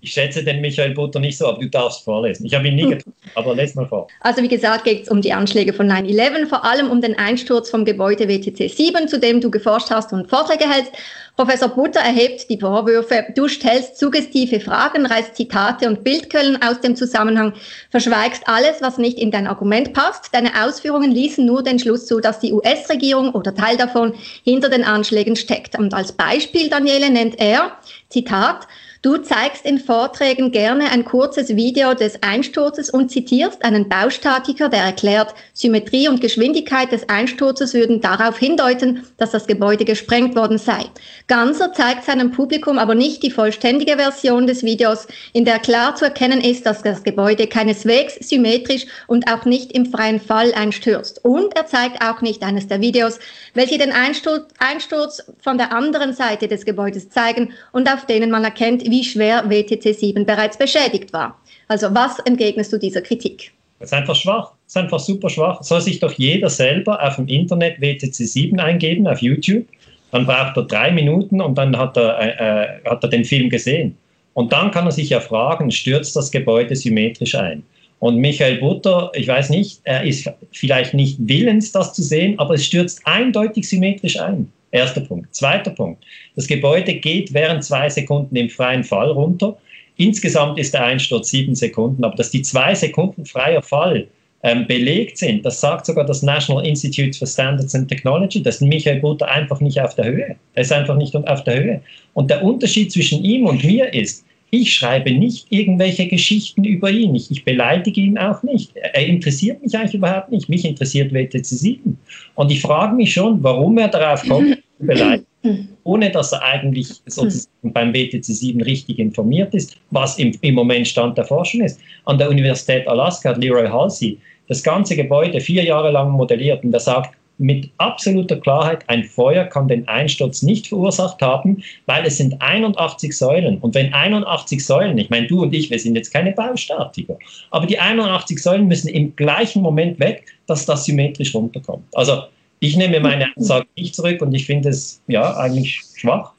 Ich schätze den Michael Butter nicht so, aber du darfst vorlesen. Ich habe ihn nie hm. getroffen, aber lese mal vor. Also wie gesagt geht es um die Anschläge von 9-11, vor allem um den Einsturz vom Gebäude WTC 7, zu dem du geforscht hast und Vorträge hältst. Professor Butter erhebt die Vorwürfe, du stellst suggestive Fragen, reißt Zitate und Bildquellen aus dem Zusammenhang, verschweigst alles, was nicht in dein Argument passt. Deine Ausführungen ließen nur den Schluss zu, dass die US-Regierung oder Teil davon hinter den Anschlägen steckt. Und als Beispiel, Daniele, nennt er, Zitat, Du zeigst in Vorträgen gerne ein kurzes Video des Einsturzes und zitierst einen Baustatiker, der erklärt, Symmetrie und Geschwindigkeit des Einsturzes würden darauf hindeuten, dass das Gebäude gesprengt worden sei. Ganser zeigt seinem Publikum aber nicht die vollständige Version des Videos, in der klar zu erkennen ist, dass das Gebäude keineswegs symmetrisch und auch nicht im freien Fall einstürzt. Und er zeigt auch nicht eines der Videos, welche den Einsturz, Einsturz von der anderen Seite des Gebäudes zeigen und auf denen man erkennt, wie schwer WTC 7 bereits beschädigt war. Also was entgegnest du dieser Kritik? Das ist einfach schwach. Das ist einfach super schwach. Soll sich doch jeder selber auf dem Internet WTC 7 eingeben, auf YouTube. Dann braucht er drei Minuten und dann hat er, äh, äh, hat er den Film gesehen. Und dann kann er sich ja fragen, stürzt das Gebäude symmetrisch ein? Und Michael Butter, ich weiß nicht, er ist vielleicht nicht willens, das zu sehen, aber es stürzt eindeutig symmetrisch ein. Erster Punkt. Zweiter Punkt. Das Gebäude geht während zwei Sekunden im freien Fall runter. Insgesamt ist der Einsturz sieben Sekunden, aber dass die zwei Sekunden freier Fall ähm, belegt sind, das sagt sogar das National Institute for Standards and Technology, dass Michael Butter einfach nicht auf der Höhe. Er ist einfach nicht auf der Höhe. Und der Unterschied zwischen ihm und mir ist, ich schreibe nicht irgendwelche Geschichten über ihn. Ich, ich, beleidige ihn auch nicht. Er interessiert mich eigentlich überhaupt nicht. Mich interessiert WTC 7. Und ich frage mich schon, warum er darauf kommt, *laughs* zu beleidigen, ohne dass er eigentlich sozusagen beim WTC 7 richtig informiert ist, was im, im Moment Stand der Forschung ist. An der Universität Alaska hat Leroy Halsey das ganze Gebäude vier Jahre lang modelliert und er sagt, mit absoluter Klarheit, ein Feuer kann den Einsturz nicht verursacht haben, weil es sind 81 Säulen. Und wenn 81 Säulen, ich meine, du und ich, wir sind jetzt keine Baustatiker, aber die 81 Säulen müssen im gleichen Moment weg, dass das symmetrisch runterkommt. Also ich nehme meine Ansage nicht zurück und ich finde es ja eigentlich schwach.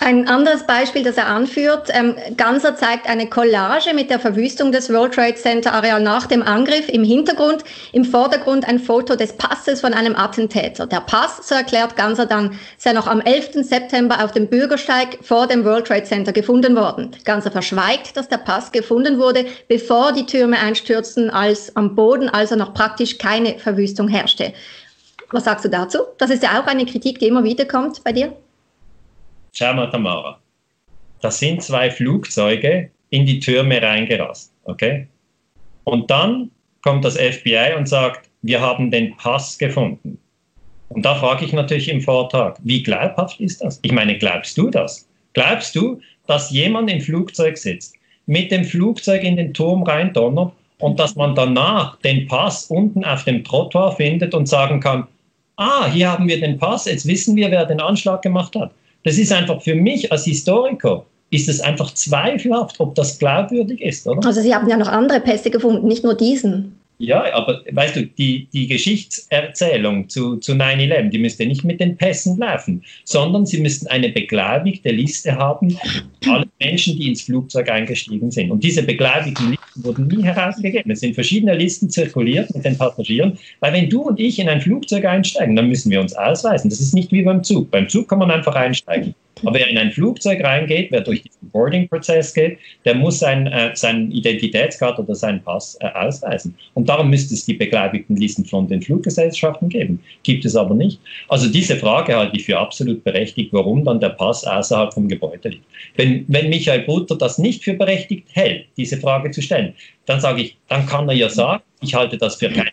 Ein anderes Beispiel, das er anführt, ähm, Ganser zeigt eine Collage mit der Verwüstung des World Trade Center Areal nach dem Angriff im Hintergrund, im Vordergrund ein Foto des Passes von einem Attentäter. Der Pass, so erklärt Ganser dann, sei noch am 11. September auf dem Bürgersteig vor dem World Trade Center gefunden worden. Ganser verschweigt, dass der Pass gefunden wurde, bevor die Türme einstürzten, als am Boden also noch praktisch keine Verwüstung herrschte. Was sagst du dazu? Das ist ja auch eine Kritik, die immer wieder kommt bei dir. Mal, Tamara. Da sind zwei Flugzeuge in die Türme reingerast. Okay? Und dann kommt das FBI und sagt, wir haben den Pass gefunden. Und da frage ich natürlich im Vortrag, wie glaubhaft ist das? Ich meine, glaubst du das? Glaubst du, dass jemand im Flugzeug sitzt, mit dem Flugzeug in den Turm reindonnert und dass man danach den Pass unten auf dem Trottoir findet und sagen kann, ah, hier haben wir den Pass, jetzt wissen wir, wer den Anschlag gemacht hat. Das ist einfach für mich als Historiker, ist es einfach zweifelhaft, ob das glaubwürdig ist, oder? Also Sie haben ja noch andere Pässe gefunden, nicht nur diesen. Ja, aber weißt du, die, die Geschichtserzählung zu, zu 9-11, die müsste nicht mit den Pässen laufen, sondern sie müssten eine beglaubigte Liste haben, alle Menschen, die ins Flugzeug eingestiegen sind. Und diese beglaubigten Listen wurden nie herausgegeben. Es sind verschiedene Listen zirkuliert mit den Passagieren, weil wenn du und ich in ein Flugzeug einsteigen, dann müssen wir uns ausweisen. Das ist nicht wie beim Zug. Beim Zug kann man einfach einsteigen. Aber wer in ein Flugzeug reingeht, wer durch diesen Boarding-Prozess geht, der muss sein, äh, seinen Identitätskarte oder seinen Pass äh, ausweisen. Und darum müsste es die Beglaubigtenlisten von den Fluggesellschaften geben. Gibt es aber nicht. Also diese Frage halte ich für absolut berechtigt, warum dann der Pass außerhalb vom Gebäude liegt. Wenn, wenn Michael Butter das nicht für berechtigt hält, diese Frage zu stellen, dann sage ich, dann kann er ja sagen, ich halte das für kein.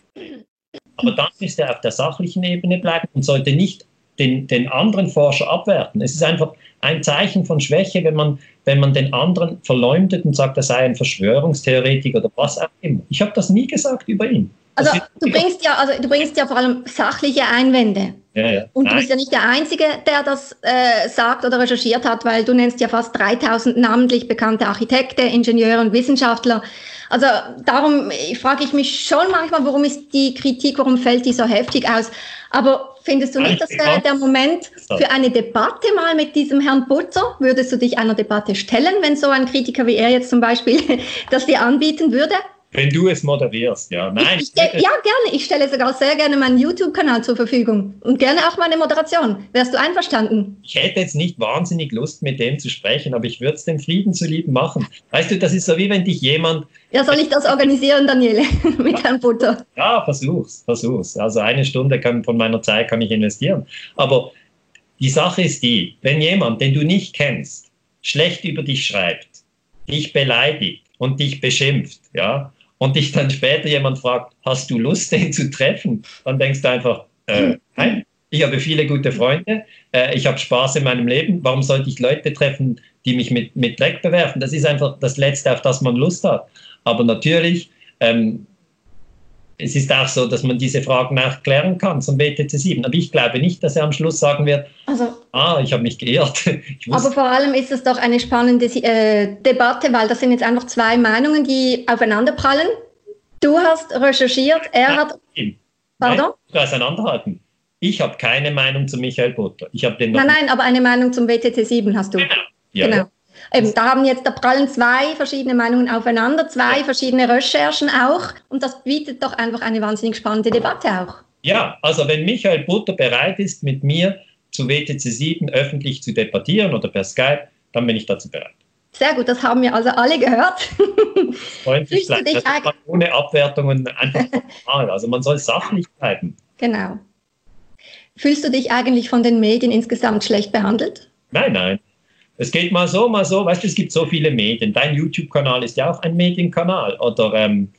Aber dann müsste er auf der sachlichen Ebene bleiben und sollte nicht den, den anderen Forscher abwerten. Es ist einfach ein Zeichen von Schwäche, wenn man, wenn man den anderen verleumdet und sagt, er sei ein Verschwörungstheoretiker oder was auch immer. Ich habe das nie gesagt über ihn. Also du bringst ja, also du bringst ja vor allem sachliche Einwände. Ja, ja. Und du bist ja nicht der Einzige, der das äh, sagt oder recherchiert hat, weil du nennst ja fast 3000 namentlich bekannte Architekte, Ingenieure und Wissenschaftler. Also darum frage ich mich schon manchmal, warum ist die Kritik, warum fällt die so heftig aus? Aber findest du nicht, das wäre der Moment für eine Debatte mal mit diesem Herrn Butter? Würdest du dich einer Debatte stellen, wenn so ein Kritiker wie er jetzt zum Beispiel *laughs* das dir anbieten würde? Wenn du es moderierst, ja. Nein. Ich, ich, ja, gerne. Ich stelle sogar sehr gerne meinen YouTube-Kanal zur Verfügung und gerne auch meine Moderation. Wärst du einverstanden? Ich hätte jetzt nicht wahnsinnig Lust, mit dem zu sprechen, aber ich würde es dem Frieden zulieben machen. Weißt du, das ist so wie wenn dich jemand. Ja, soll ich das organisieren, Daniele, *laughs* mit Herrn Butter? Ja, versuch's, versuch's. Also eine Stunde kann, von meiner Zeit kann ich investieren. Aber die Sache ist die, wenn jemand, den du nicht kennst, schlecht über dich schreibt, dich beleidigt und dich beschimpft, ja, und dich dann später jemand fragt, hast du Lust, den zu treffen? Dann denkst du einfach, äh, nein, ich habe viele gute Freunde, äh, ich habe Spaß in meinem Leben, warum sollte ich Leute treffen, die mich mit, mit Dreck bewerfen? Das ist einfach das Letzte, auf das man Lust hat. Aber natürlich ähm, es ist auch so, dass man diese Fragen auch klären kann zum WTC 7. Aber ich glaube nicht, dass er am Schluss sagen wird, also, ah, ich habe mich geirrt. *laughs* aber vor allem ist es doch eine spannende äh, Debatte, weil das sind jetzt einfach zwei Meinungen, die aufeinanderprallen. Du hast recherchiert, er Nein, hat... Pardon? Nein, auseinanderhalten. Ich habe keine Meinung zu Michael Butter. Ich den nein, nein, aber eine Meinung zum WTC 7 hast du. Genau. Ja, genau. Eben, da haben jetzt, da prallen zwei verschiedene Meinungen aufeinander, zwei verschiedene Recherchen auch. Und das bietet doch einfach eine wahnsinnig spannende Debatte auch. Ja, also wenn Michael Butter bereit ist, mit mir zu WTC 7 öffentlich zu debattieren oder per Skype, dann bin ich dazu bereit. Sehr gut, das haben wir also alle gehört. Freundlich bleiben. Das ohne Abwertungen einfach *laughs* normal. Also man soll sachlich bleiben. Genau. Fühlst du dich eigentlich von den Medien insgesamt schlecht behandelt? Nein, nein. Es geht mal so, mal so. Weißt du, es gibt so viele Medien. Dein YouTube-Kanal ist ja auch ein Medienkanal. Oder, ähm,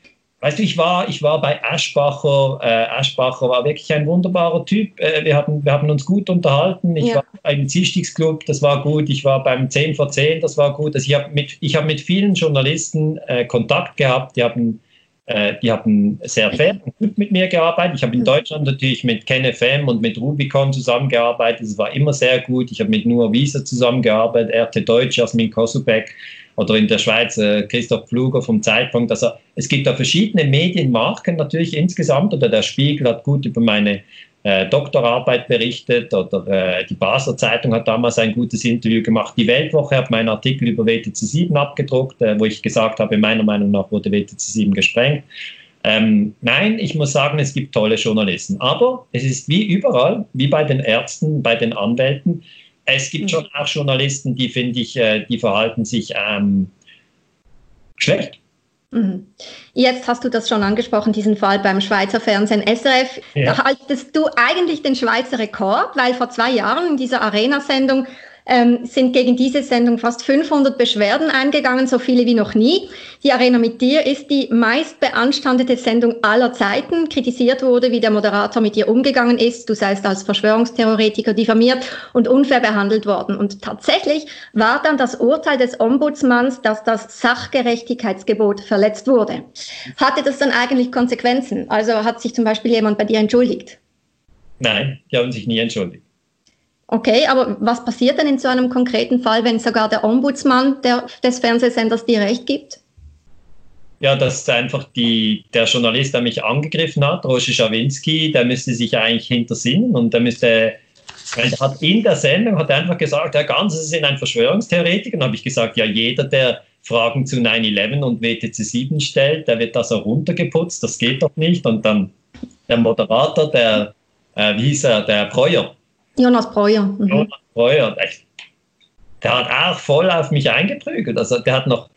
weißt du, ich war, ich war bei Aschbacher. Äh, Aschbacher war wirklich ein wunderbarer Typ. Äh, wir, haben, wir haben uns gut unterhalten. Ich ja. war im Ziehstigsclub, das war gut. Ich war beim 10 vor 10, das war gut. Also ich habe mit, hab mit vielen Journalisten äh, Kontakt gehabt. Die haben die haben sehr fair und gut mit mir gearbeitet. Ich habe in mhm. Deutschland natürlich mit KenFM und mit Rubicon zusammengearbeitet. Es war immer sehr gut. Ich habe mit Noah Wieser zusammengearbeitet, RT Deutsch, Jasmin Kosubek oder in der Schweiz äh, Christoph Pfluger vom Zeitpunkt. Also es gibt da verschiedene Medienmarken natürlich insgesamt oder der Spiegel hat gut über meine äh, Doktorarbeit berichtet oder äh, die Basler Zeitung hat damals ein gutes Interview gemacht. Die Weltwoche hat meinen Artikel über WTC 7 abgedruckt, äh, wo ich gesagt habe, meiner Meinung nach wurde WTC 7 gesprengt. Ähm, nein, ich muss sagen, es gibt tolle Journalisten. Aber es ist wie überall, wie bei den Ärzten, bei den Anwälten. Es gibt mhm. schon auch Journalisten, die finde ich, äh, die verhalten sich ähm, schlecht. Mhm. Jetzt hast du das schon angesprochen, diesen Fall beim Schweizer Fernsehen SRF. Ja. Da haltest du eigentlich den Schweizer Rekord, weil vor zwei Jahren in dieser Arena-Sendung ähm, sind gegen diese Sendung fast 500 Beschwerden eingegangen, so viele wie noch nie. Die Arena mit dir ist die meist beanstandete Sendung aller Zeiten. Kritisiert wurde, wie der Moderator mit ihr umgegangen ist. Du seist als Verschwörungstheoretiker diffamiert und unfair behandelt worden. Und tatsächlich war dann das Urteil des Ombudsmanns, dass das Sachgerechtigkeitsgebot verletzt wurde. Hatte das dann eigentlich Konsequenzen? Also hat sich zum Beispiel jemand bei dir entschuldigt? Nein, die haben sich nie entschuldigt. Okay, aber was passiert denn in so einem konkreten Fall, wenn sogar der Ombudsmann der, des Fernsehsenders dir recht gibt? Ja, das ist einfach die, der Journalist, der mich angegriffen hat, Roger Schawinski, der müsste sich eigentlich hintersinnen und der müsste, weil er hat in der Sendung hat einfach gesagt, Herr Ganz, Sie sind ein Verschwörungstheoretiker. Und habe ich gesagt, ja, jeder, der Fragen zu 9-11 und WTC 7 stellt, der wird das auch runtergeputzt, das geht doch nicht. Und dann der Moderator, der, äh, wie hieß er, der Breuer, Jonas Breuer. Mhm. Jonas Breuer, der hat auch voll auf mich eingeprügelt. Also der hat noch,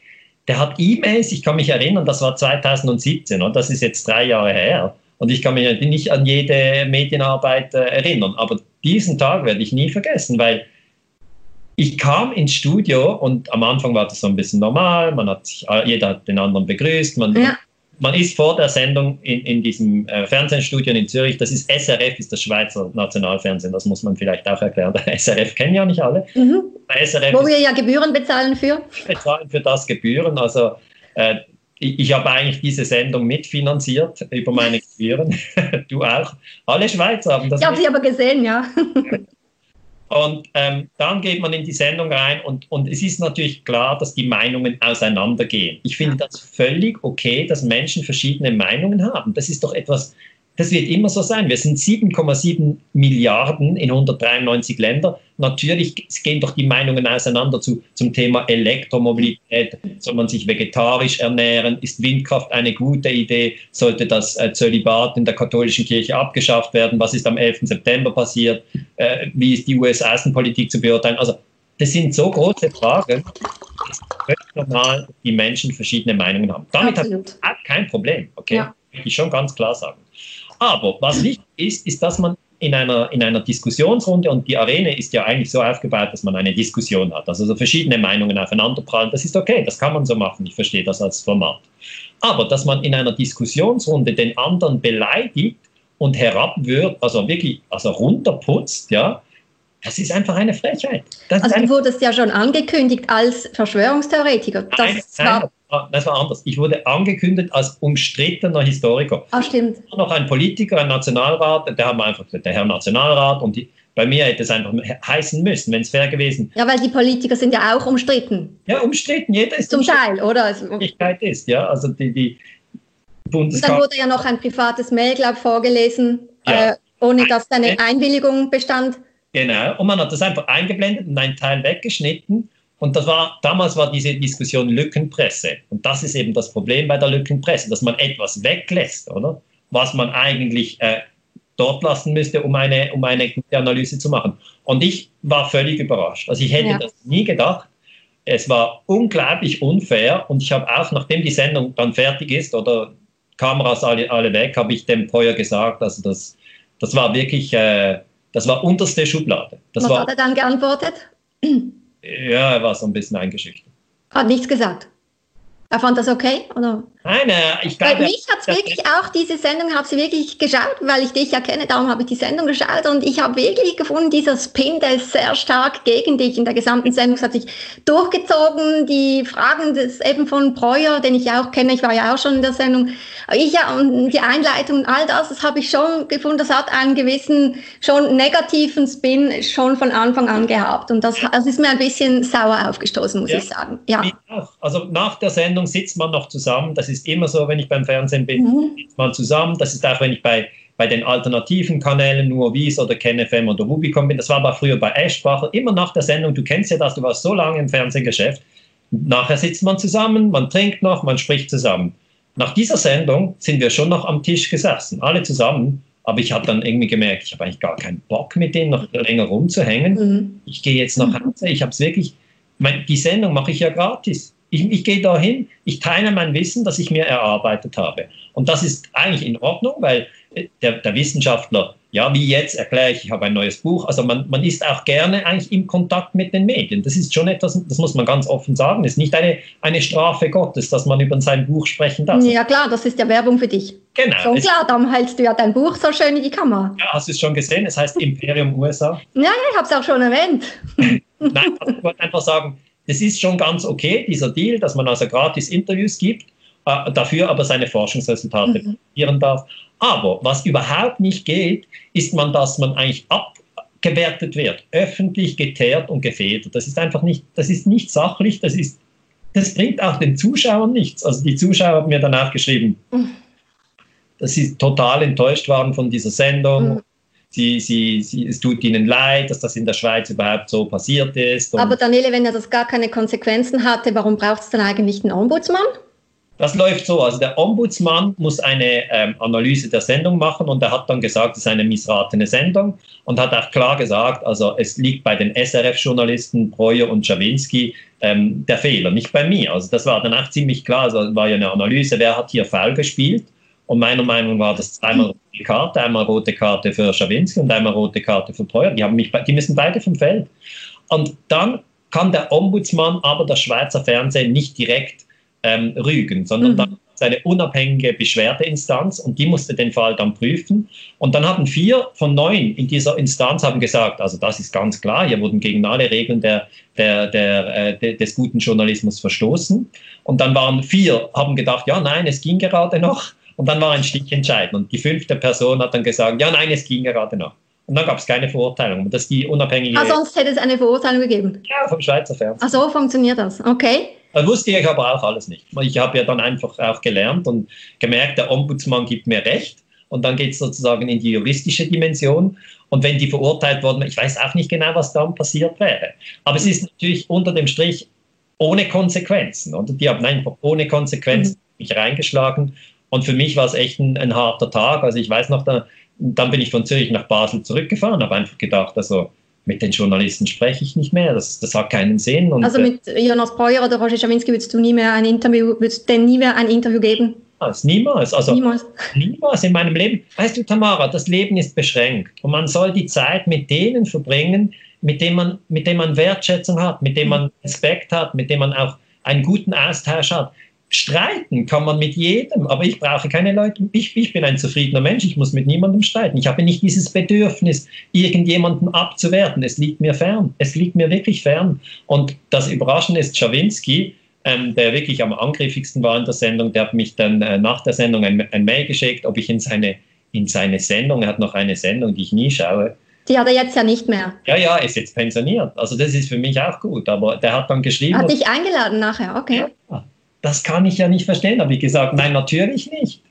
der hat E-Mails, ich kann mich erinnern, das war 2017 und das ist jetzt drei Jahre her. Und ich kann mich nicht an jede Medienarbeit äh, erinnern, aber diesen Tag werde ich nie vergessen, weil ich kam ins Studio und am Anfang war das so ein bisschen normal, man hat sich, jeder hat den anderen begrüßt, man, ja. Man ist vor der Sendung in, in diesem äh, Fernsehstudio in Zürich, das ist SRF, ist das Schweizer Nationalfernsehen, das muss man vielleicht auch erklären, *laughs* SRF kennen ja nicht alle. Mhm. SRF Wo wir ja Gebühren bezahlen für. Bezahlen für das Gebühren, also äh, ich, ich habe eigentlich diese Sendung mitfinanziert über meine *laughs* Gebühren. *laughs* du auch. Alle Schweizer haben das. Ich habe sie aber gesehen, ja. Und ähm, dann geht man in die Sendung rein und, und es ist natürlich klar, dass die Meinungen auseinandergehen. Ich finde das völlig okay, dass Menschen verschiedene Meinungen haben. Das ist doch etwas, das wird immer so sein. Wir sind 7,7 Milliarden in 193 Ländern. Natürlich gehen doch die Meinungen auseinander zu, zum Thema Elektromobilität. Soll man sich vegetarisch ernähren? Ist Windkraft eine gute Idee? Sollte das äh, Zölibat in der katholischen Kirche abgeschafft werden? Was ist am 11. September passiert? Äh, wie ist die US-Außenpolitik zu beurteilen? Also, das sind so große Fragen. Es ist völlig normal, dass die Menschen verschiedene Meinungen haben. Damit Absolut. hat kein Problem. Okay? Ja. Ich schon ganz klar sagen. Aber was wichtig ist, ist, dass man in einer, in einer Diskussionsrunde, und die Arena ist ja eigentlich so aufgebaut, dass man eine Diskussion hat, also so verschiedene Meinungen aufeinanderprallen, das ist okay, das kann man so machen, ich verstehe das als Format. Aber dass man in einer Diskussionsrunde den anderen beleidigt und herabwürgt, also wirklich also runterputzt, ja, das ist einfach eine Frechheit. Das also du wurdest ja schon angekündigt als Verschwörungstheoretiker. Das nein, nein, das war anders. Ich wurde angekündigt als umstrittener Historiker. Ah, stimmt. Noch ein Politiker, ein Nationalrat, der haben einfach gesagt, der Herr Nationalrat und die, bei mir hätte es einfach heißen müssen, wenn es fair gewesen. Ja, weil die Politiker sind ja auch umstritten. Ja, umstritten. Jeder ist zum Teil, oder? Also, ist ja, also die, die Und dann wurde ja noch ein privates Mail, glaube ich, vorgelesen, ja. äh, ohne dass deine Einwilligung bestand. Genau. Und man hat das einfach eingeblendet und einen Teil weggeschnitten und das war, damals war diese Diskussion Lückenpresse. Und das ist eben das Problem bei der Lückenpresse, dass man etwas weglässt, oder? Was man eigentlich äh, dort lassen müsste, um eine, um eine gute Analyse zu machen. Und ich war völlig überrascht. Also ich hätte ja. das nie gedacht. Es war unglaublich unfair und ich habe auch, nachdem die Sendung dann fertig ist oder Kameras alle, alle weg, habe ich dem Breuer gesagt, also das, das war wirklich, äh, das war unterste Schublade. Das Was war, hat er dann geantwortet? Ja, er war so ein bisschen eingeschüchtert. Hat nichts gesagt. Er fand das okay? Oder? Nein, ich glaube. Bei mich hat es wirklich auch, diese Sendung habe ich wirklich geschaut, weil ich dich ja kenne, darum habe ich die Sendung geschaut und ich habe wirklich gefunden, dieser Spin, der ist sehr stark gegen dich in der gesamten Sendung. Es hat sich durchgezogen, die Fragen des eben von Breuer, den ich ja auch kenne, ich war ja auch schon in der Sendung, ich ja, und die Einleitung und all das, das habe ich schon gefunden, das hat einen gewissen, schon negativen Spin schon von Anfang an gehabt und das, das ist mir ein bisschen sauer aufgestoßen, muss ja. ich sagen. Ja. Also nach der Sendung sitzt man noch zusammen, das ist immer so, wenn ich beim Fernsehen bin, mhm. man zusammen. Das ist auch, wenn ich bei, bei den alternativen Kanälen, nur Wies oder KenFM oder Rubicon bin. Das war aber früher bei Eschbacher. Immer nach der Sendung, du kennst ja das, du warst so lange im Fernsehgeschäft. Nachher sitzt man zusammen, man trinkt noch, man spricht zusammen. Nach dieser Sendung sind wir schon noch am Tisch gesessen, alle zusammen. Aber ich habe dann irgendwie gemerkt, ich habe eigentlich gar keinen Bock mit denen noch länger rumzuhängen. Mhm. Ich gehe jetzt nach Hause. Ich habe es wirklich, mein, die Sendung mache ich ja gratis. Ich, ich gehe dahin, ich teile mein Wissen, das ich mir erarbeitet habe. Und das ist eigentlich in Ordnung, weil äh, der, der Wissenschaftler, ja, wie jetzt erkläre ich, ich habe ein neues Buch. Also man, man ist auch gerne eigentlich im Kontakt mit den Medien. Das ist schon etwas, das muss man ganz offen sagen, ist nicht eine, eine Strafe Gottes, dass man über sein Buch sprechen darf. Ja klar, das ist ja Werbung für dich. Genau. Schon klar, darum hältst du ja dein Buch so schön in die Kamera. Ja, hast du es schon gesehen? Es heißt Imperium USA. Ja, ja ich habe es auch schon erwähnt. *laughs* Nein, also ich wollte einfach sagen, es ist schon ganz okay, dieser Deal, dass man also gratis Interviews gibt, äh, dafür aber seine Forschungsresultate mhm. präsentieren darf. Aber was überhaupt nicht geht, ist man, dass man eigentlich abgewertet wird, öffentlich geteert und gefedert. Das ist einfach nicht, das ist nicht sachlich, das ist, das bringt auch den Zuschauern nichts. Also die Zuschauer haben mir danach geschrieben, mhm. dass sie total enttäuscht waren von dieser Sendung. Mhm. Sie, sie, sie, es tut ihnen leid, dass das in der Schweiz überhaupt so passiert ist. Aber Daniele, wenn er das gar keine Konsequenzen hatte, warum braucht es dann eigentlich einen Ombudsmann? Das läuft so. Also der Ombudsmann muss eine ähm, Analyse der Sendung machen und er hat dann gesagt, es ist eine missratene Sendung und hat auch klar gesagt, also es liegt bei den SRF-Journalisten Breuer und Schawinski ähm, der Fehler, nicht bei mir. Also das war dann auch ziemlich klar. Also war ja eine Analyse, wer hat hier faul gespielt. Und meiner Meinung nach war das einmal rote Karte, einmal rote Karte für Schawinski und einmal rote Karte für Breuer. Die, haben mich, die müssen beide vom Feld. Und dann kann der Ombudsmann aber das Schweizer Fernsehen nicht direkt ähm, rügen, sondern mhm. dann eine unabhängige Beschwerdeinstanz und die musste den Fall dann prüfen. Und dann hatten vier von neun in dieser Instanz haben gesagt, also das ist ganz klar, hier wurden gegen alle Regeln der, der, der, äh, des guten Journalismus verstoßen. Und dann waren vier, haben gedacht, ja, nein, es ging gerade noch. Und dann war ein Stück entscheidend. Und die fünfte Person hat dann gesagt, ja, nein, es ging gerade noch. Und dann gab es keine Verurteilung. Das die unabhängige. Ah, sonst hätte es eine Verurteilung gegeben. Ja, vom Schweizer Fernsehen. Ach so funktioniert das. Okay. Das wusste ich aber auch alles nicht. Ich habe ja dann einfach auch gelernt und gemerkt, der Ombudsmann gibt mir Recht. Und dann geht es sozusagen in die juristische Dimension. Und wenn die verurteilt wurden, ich weiß auch nicht genau, was dann passiert wäre. Aber es ist natürlich unter dem Strich ohne Konsequenzen. Und die haben einfach ohne Konsequenzen mhm. mich reingeschlagen. Und für mich war es echt ein, ein harter Tag. Also ich weiß noch, da, dann bin ich von Zürich nach Basel zurückgefahren, habe einfach gedacht, also mit den Journalisten spreche ich nicht mehr, das, das hat keinen Sinn. Und, also mit Jonas Breuer oder Roger Schawinski würdest du nie mehr ein Interview, würdest denn nie mehr ein Interview geben? Niemals, niemals. Also niemals. *laughs* niemals in meinem Leben. Weißt du, Tamara, das Leben ist beschränkt und man soll die Zeit mit denen verbringen, mit denen man, mit denen man Wertschätzung hat, mit denen man Respekt hat, mit denen man auch einen guten Austausch hat. Streiten kann man mit jedem, aber ich brauche keine Leute. Ich, ich bin ein zufriedener Mensch, ich muss mit niemandem streiten. Ich habe nicht dieses Bedürfnis, irgendjemanden abzuwerten. Es liegt mir fern. Es liegt mir wirklich fern. Und das Überraschende ist, Schawinski, ähm, der wirklich am angriffigsten war in der Sendung, der hat mich dann äh, nach der Sendung ein, ein Mail geschickt, ob ich in seine, in seine Sendung, er hat noch eine Sendung, die ich nie schaue, die hat er jetzt ja nicht mehr. Ja, ja, ist jetzt pensioniert. Also das ist für mich auch gut. Aber der hat dann geschrieben. Hat dich eingeladen nachher, okay. Ja, das kann ich ja nicht verstehen. habe ich gesagt, nein, natürlich nicht.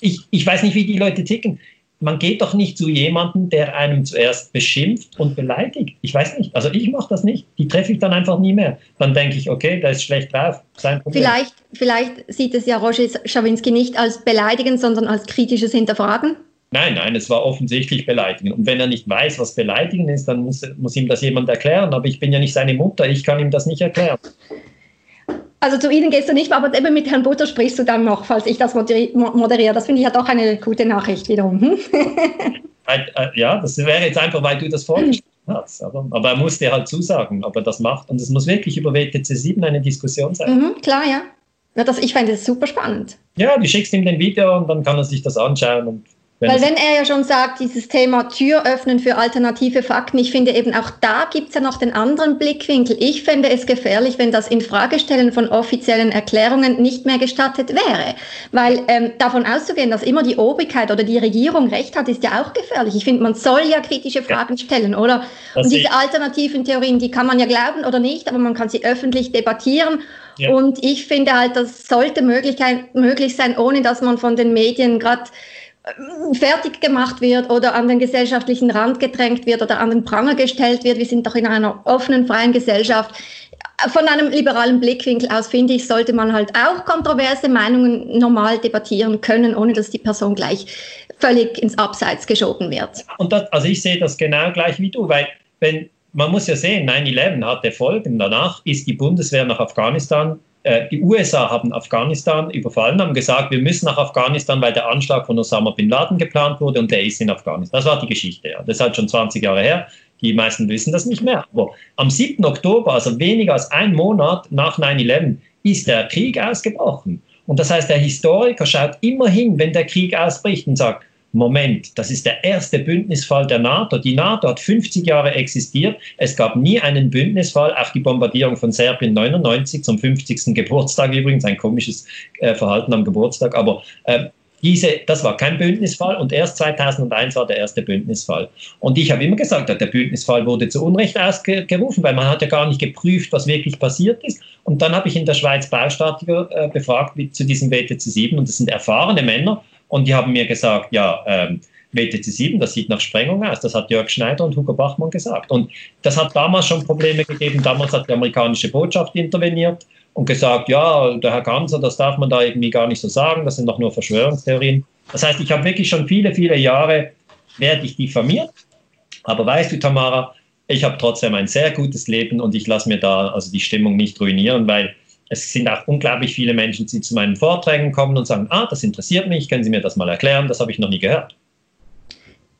Ich, ich weiß nicht, wie die Leute ticken. Man geht doch nicht zu jemandem, der einem zuerst beschimpft und beleidigt. Ich weiß nicht. Also ich mache das nicht. Die treffe ich dann einfach nie mehr. Dann denke ich, okay, der ist schlecht drauf. Sein Problem. Vielleicht, vielleicht sieht es ja Roger Schawinski nicht als beleidigen, sondern als kritisches Hinterfragen. Nein, nein, es war offensichtlich beleidigen. Und wenn er nicht weiß, was beleidigen ist, dann muss, muss ihm das jemand erklären. Aber ich bin ja nicht seine Mutter, ich kann ihm das nicht erklären. Also zu Ihnen gehst du nicht, aber eben mit Herrn Butter sprichst du dann noch, falls ich das moderiere. Das finde ich ja doch eine gute Nachricht wiederum. Hm? *laughs* Äh, ja, das wäre jetzt einfach, weil du das vorgestellt hast. Aber, aber er muss dir halt zusagen, ob er das macht. Und es muss wirklich über WTC 7 eine Diskussion sein. Mhm, klar, ja. ja das, ich fände es super spannend. Ja, du schickst ihm den Video und dann kann er sich das anschauen und wenn Weil wenn er ja schon sagt, dieses Thema Tür öffnen für alternative Fakten, ich finde eben auch da gibt es ja noch den anderen Blickwinkel. Ich fände es gefährlich, wenn das Infragestellen von offiziellen Erklärungen nicht mehr gestattet wäre. Weil ähm, davon auszugehen, dass immer die Obrigkeit oder die Regierung recht hat, ist ja auch gefährlich. Ich finde, man soll ja kritische Fragen stellen, oder? Das Und diese alternativen Theorien, die kann man ja glauben oder nicht, aber man kann sie öffentlich debattieren. Ja. Und ich finde halt, das sollte möglich sein, ohne dass man von den Medien gerade fertig gemacht wird oder an den gesellschaftlichen Rand gedrängt wird oder an den Pranger gestellt wird. Wir sind doch in einer offenen, freien Gesellschaft. Von einem liberalen Blickwinkel aus, finde ich, sollte man halt auch kontroverse Meinungen normal debattieren können, ohne dass die Person gleich völlig ins Abseits geschoben wird. Und das, also ich sehe das genau gleich wie du, weil wenn man muss ja sehen, 9-11 hatte Folgen. Danach ist die Bundeswehr nach Afghanistan äh, die USA haben Afghanistan überfallen, haben gesagt, wir müssen nach Afghanistan, weil der Anschlag von Osama bin Laden geplant wurde und der ist in Afghanistan. Das war die Geschichte. Ja. Das ist halt schon 20 Jahre her. Die meisten wissen das nicht mehr. Aber am 7. Oktober, also weniger als ein Monat nach 9-11, ist der Krieg ausgebrochen. Und das heißt, der Historiker schaut immer hin, wenn der Krieg ausbricht und sagt, Moment, das ist der erste Bündnisfall der NATO. Die NATO hat 50 Jahre existiert. Es gab nie einen Bündnisfall, auch die Bombardierung von Serbien 99 zum 50. Geburtstag übrigens, ein komisches äh, Verhalten am Geburtstag, aber äh, diese, das war kein Bündnisfall und erst 2001 war der erste Bündnisfall. Und ich habe immer gesagt, der Bündnisfall wurde zu Unrecht ausgerufen, weil man hat ja gar nicht geprüft, was wirklich passiert ist. Und dann habe ich in der Schweiz Baustatiker äh, befragt wie, zu diesem WTC 7 und das sind erfahrene Männer, und die haben mir gesagt, ja, ähm, WTC 7, das sieht nach Sprengung aus. Das hat Jörg Schneider und Hugo Bachmann gesagt. Und das hat damals schon Probleme gegeben. Damals hat die amerikanische Botschaft interveniert. und gesagt, ja, der Herr Ganser, das darf man da irgendwie gar nicht so sagen, das sind doch nur Verschwörungstheorien. Das heißt, ich habe wirklich schon viele, viele Jahre, werde ich diffamiert. Aber weißt du, Tamara, ich habe trotzdem ein sehr gutes Leben und ich lasse mir da also die Stimmung nicht ruinieren, weil es sind auch unglaublich viele Menschen, die zu meinen Vorträgen kommen und sagen, ah, das interessiert mich, können Sie mir das mal erklären, das habe ich noch nie gehört.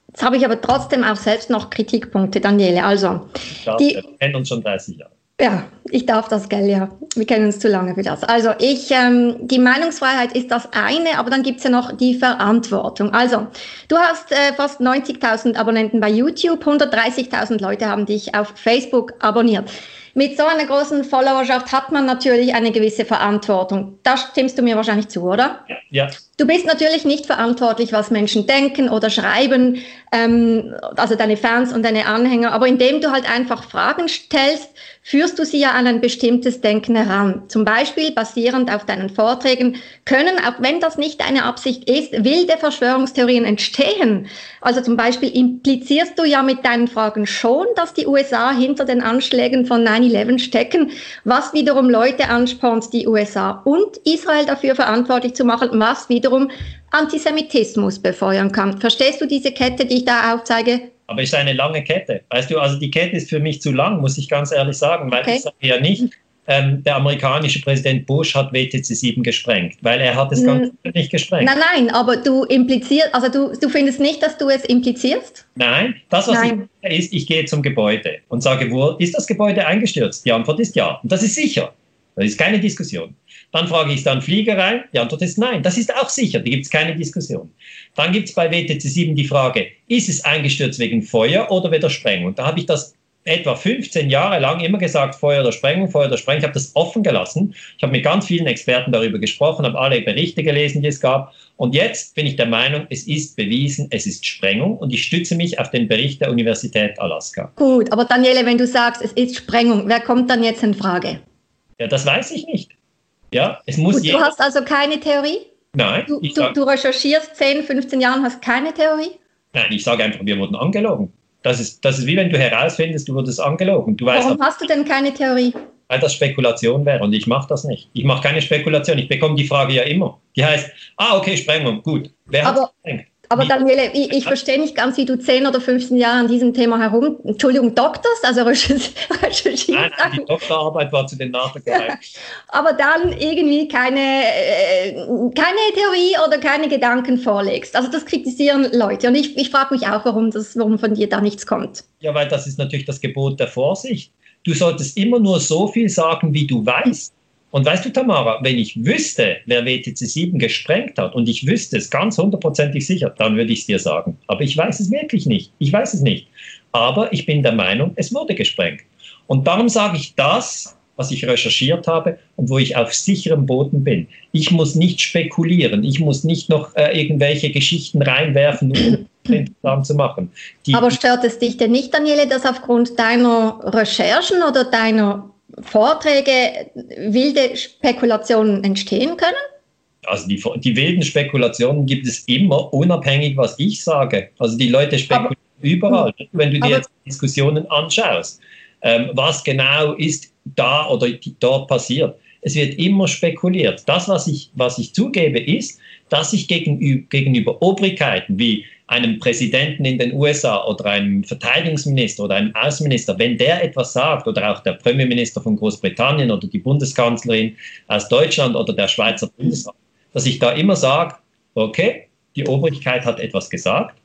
Jetzt habe ich aber trotzdem auch selbst noch Kritikpunkte, Daniele. Also, ja, die, wir kennen uns schon 30 Jahre. Ja, ich darf das, gell, ja. Wir kennen uns zu lange für das. Also ich, ähm, die Meinungsfreiheit ist das eine, aber dann gibt es ja noch die Verantwortung. Also, du hast äh, fast 90.000 Abonnenten bei YouTube, 130.000 Leute haben dich auf Facebook abonniert. Mit so einer großen Followerschaft hat man natürlich eine gewisse Verantwortung. Da stimmst du mir wahrscheinlich zu, oder? Ja. Du bist natürlich nicht verantwortlich, was Menschen denken oder schreiben, ähm, also deine Fans und deine Anhänger, aber indem du halt einfach Fragen stellst, führst du sie ja an ein bestimmtes Denken heran. Zum Beispiel basierend auf deinen Vorträgen können, auch wenn das nicht deine Absicht ist, wilde Verschwörungstheorien entstehen. Also zum Beispiel implizierst du ja mit deinen Fragen schon, dass die USA hinter den Anschlägen von 9-11 stecken, was wiederum Leute anspornt, die USA und Israel dafür verantwortlich zu machen, was wiederum Antisemitismus befeuern kann. Verstehst du diese Kette, die ich da aufzeige? Aber es ist eine lange Kette. Weißt du, also die Kette ist für mich zu lang, muss ich ganz ehrlich sagen, weil okay. ich sage ja nicht, ähm, der amerikanische Präsident Bush hat WTC 7 gesprengt, weil er hat es ganz hm. nicht gesprengt. Nein, nein, aber du implizierst, also du, du findest nicht, dass du es implizierst? Nein, das, was nein. ich ist, ich gehe zum Gebäude und sage, wo ist das Gebäude eingestürzt? Die Antwort ist ja. Und das ist sicher. Das ist keine Diskussion. Dann frage ich dann Fliegerei. Die Antwort ist nein. Das ist auch sicher. Da gibt es keine Diskussion. Dann gibt es bei WTC 7 die Frage, ist es eingestürzt wegen Feuer oder wegen Sprengung? Da habe ich das etwa 15 Jahre lang immer gesagt, Feuer oder Sprengung, Feuer oder Sprengung. Ich habe das offen gelassen. Ich habe mit ganz vielen Experten darüber gesprochen, habe alle Berichte gelesen, die es gab. Und jetzt bin ich der Meinung, es ist bewiesen, es ist Sprengung und ich stütze mich auf den Bericht der Universität Alaska. Gut, aber Daniele, wenn du sagst, es ist Sprengung, wer kommt dann jetzt in Frage? Ja, das weiß ich nicht. Ja, es muss Gut, du hast also keine Theorie? Nein. Du, du, du, recherchierst 10, 15 Jahre, hast keine Theorie? Nein, ich sage einfach, wir wurden angelogen. Das ist, das ist wie wenn du herausfindest, du wurdest angelogen. Du Warum hast du denn keine Theorie? Weil das Spekulation wäre und ich mache das nicht. Ich mache keine Spekulation. Ich bekomme die Frage ja immer. Die heißt, ah, okay, Sprengung, gut. Wer hat es aber Daniele, ich, ich verstehe nicht ganz, wie du 10 oder 15 Jahre an diesem Thema herum, Entschuldigung, doktorst, also *laughs* recherchierst. Nein, nein, die Doktorarbeit war zu den Nachrichten. *laughs* Aber dann irgendwie keine, äh, keine Theorie oder keine Gedanken vorlegst. Also das kritisieren Leute. Und ich, ich frage mich auch, warum, das, warum von dir da nichts kommt. Ja, weil das ist natürlich das Gebot der Vorsicht. Du solltest immer nur so viel sagen, wie du weißt. Und weißt du, Tamara, wenn ich wüsste, wer WTC 7 gesprengt hat und ich wüsste es ganz hundertprozentig sicher, dann würde ich es dir sagen. Aber ich weiß es wirklich nicht. Ich weiß es nicht. Aber ich bin der Meinung, es wurde gesprengt. Und darum sage ich das, was ich recherchiert habe und wo ich auf sicherem Boden bin. Ich muss nicht spekulieren. Ich muss nicht noch äh, irgendwelche Geschichten reinwerfen, um *clears throat* interessant zu machen. Die, Aber stört es dich denn nicht, Daniele, dass aufgrund deiner Recherchen oder deiner Vorträge wilde Spekulationen entstehen können? Also die, die wilden Spekulationen gibt es immer, unabhängig, was ich sage. Also die Leute spekulieren aber, überall. Wenn du dir jetzt Diskussionen anschaust, ähm, was genau ist da oder dort passiert. Es wird immer spekuliert. Das, was ich, was ich zugebe, ist, dass ich gegenüber, gegenüber Obrigkeiten wie einem Präsidenten in den USA oder einem Verteidigungsminister oder einem Außenminister, wenn der etwas sagt, oder auch der Premierminister von Großbritannien oder die Bundeskanzlerin aus Deutschland oder der Schweizer Bundesrat, dass ich da immer sage, okay, die Obrigkeit hat etwas gesagt,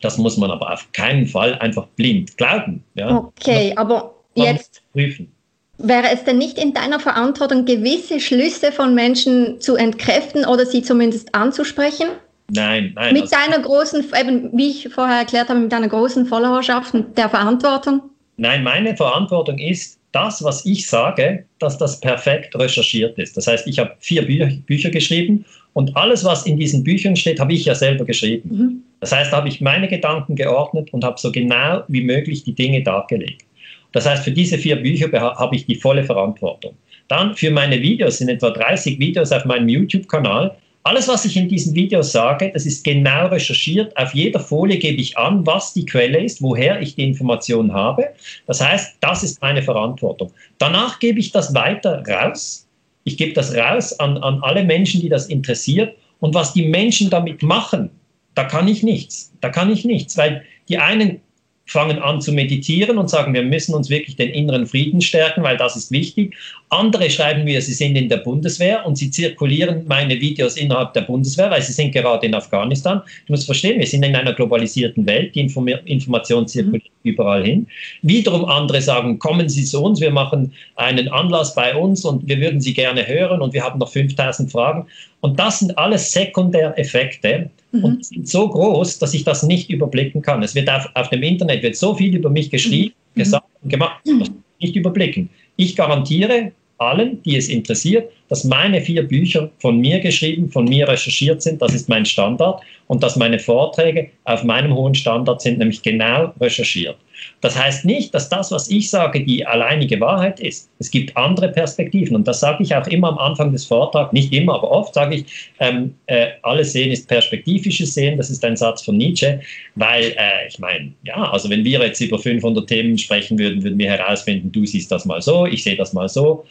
das muss man aber auf keinen Fall einfach blind glauben. Ja? Okay, aber jetzt prüfen. Wäre es denn nicht in deiner Verantwortung, gewisse Schlüsse von Menschen zu entkräften oder sie zumindest anzusprechen? Nein, nein. Mit also, deiner großen, eben wie ich vorher erklärt habe, mit deiner großen Followerschaft und der Verantwortung? Nein, meine Verantwortung ist, das, was ich sage, dass das perfekt recherchiert ist. Das heißt, ich habe vier Bü Bücher geschrieben und alles, was in diesen Büchern steht, habe ich ja selber geschrieben. Mhm. Das heißt, da habe ich meine Gedanken geordnet und habe so genau wie möglich die Dinge dargelegt. Das heißt, für diese vier Bücher habe ich die volle Verantwortung. Dann für meine Videos sind etwa 30 Videos auf meinem YouTube-Kanal alles, was ich in diesen Videos sage, das ist genau recherchiert. Auf jeder Folie gebe ich an, was die Quelle ist, woher ich die Information habe. Das heißt, das ist meine Verantwortung. Danach gebe ich das weiter raus ich gebe das raus an, an alle Menschen, die das interessiert. Und was die Menschen damit machen, da kann ich nichts. Da kann ich nichts, weil die einen fangen an zu meditieren und sagen, wir müssen uns wirklich den inneren Frieden stärken, weil das ist wichtig. Andere schreiben mir, sie sind in der Bundeswehr und sie zirkulieren meine Videos innerhalb der Bundeswehr, weil sie sind gerade in Afghanistan. Du musst verstehen, wir sind in einer globalisierten Welt, die Inform Information zirkuliert mhm. überall hin. Wiederum andere sagen, kommen Sie zu uns, wir machen einen Anlass bei uns und wir würden Sie gerne hören und wir haben noch 5000 Fragen. Und das sind alles Sekundäreffekte, mhm. und sind so groß, dass ich das nicht überblicken kann. Es wird auf, auf dem Internet wird so viel über mich geschrieben, mhm. gesagt und gemacht, das kann ich nicht überblicken. Ich garantiere allen, die es interessiert, dass meine vier Bücher von mir geschrieben, von mir recherchiert sind, das ist mein Standard, und dass meine Vorträge auf meinem hohen Standard sind, nämlich genau recherchiert. Das heißt nicht, dass das, was ich sage, die alleinige Wahrheit ist. Es gibt andere Perspektiven und das sage ich auch immer am Anfang des Vortrags, nicht immer, aber oft sage ich, ähm, äh, alles Sehen ist perspektivisches Sehen, das ist ein Satz von Nietzsche, weil äh, ich meine, ja, also wenn wir jetzt über 500 Themen sprechen würden, würden wir herausfinden, du siehst das mal so, ich sehe das mal so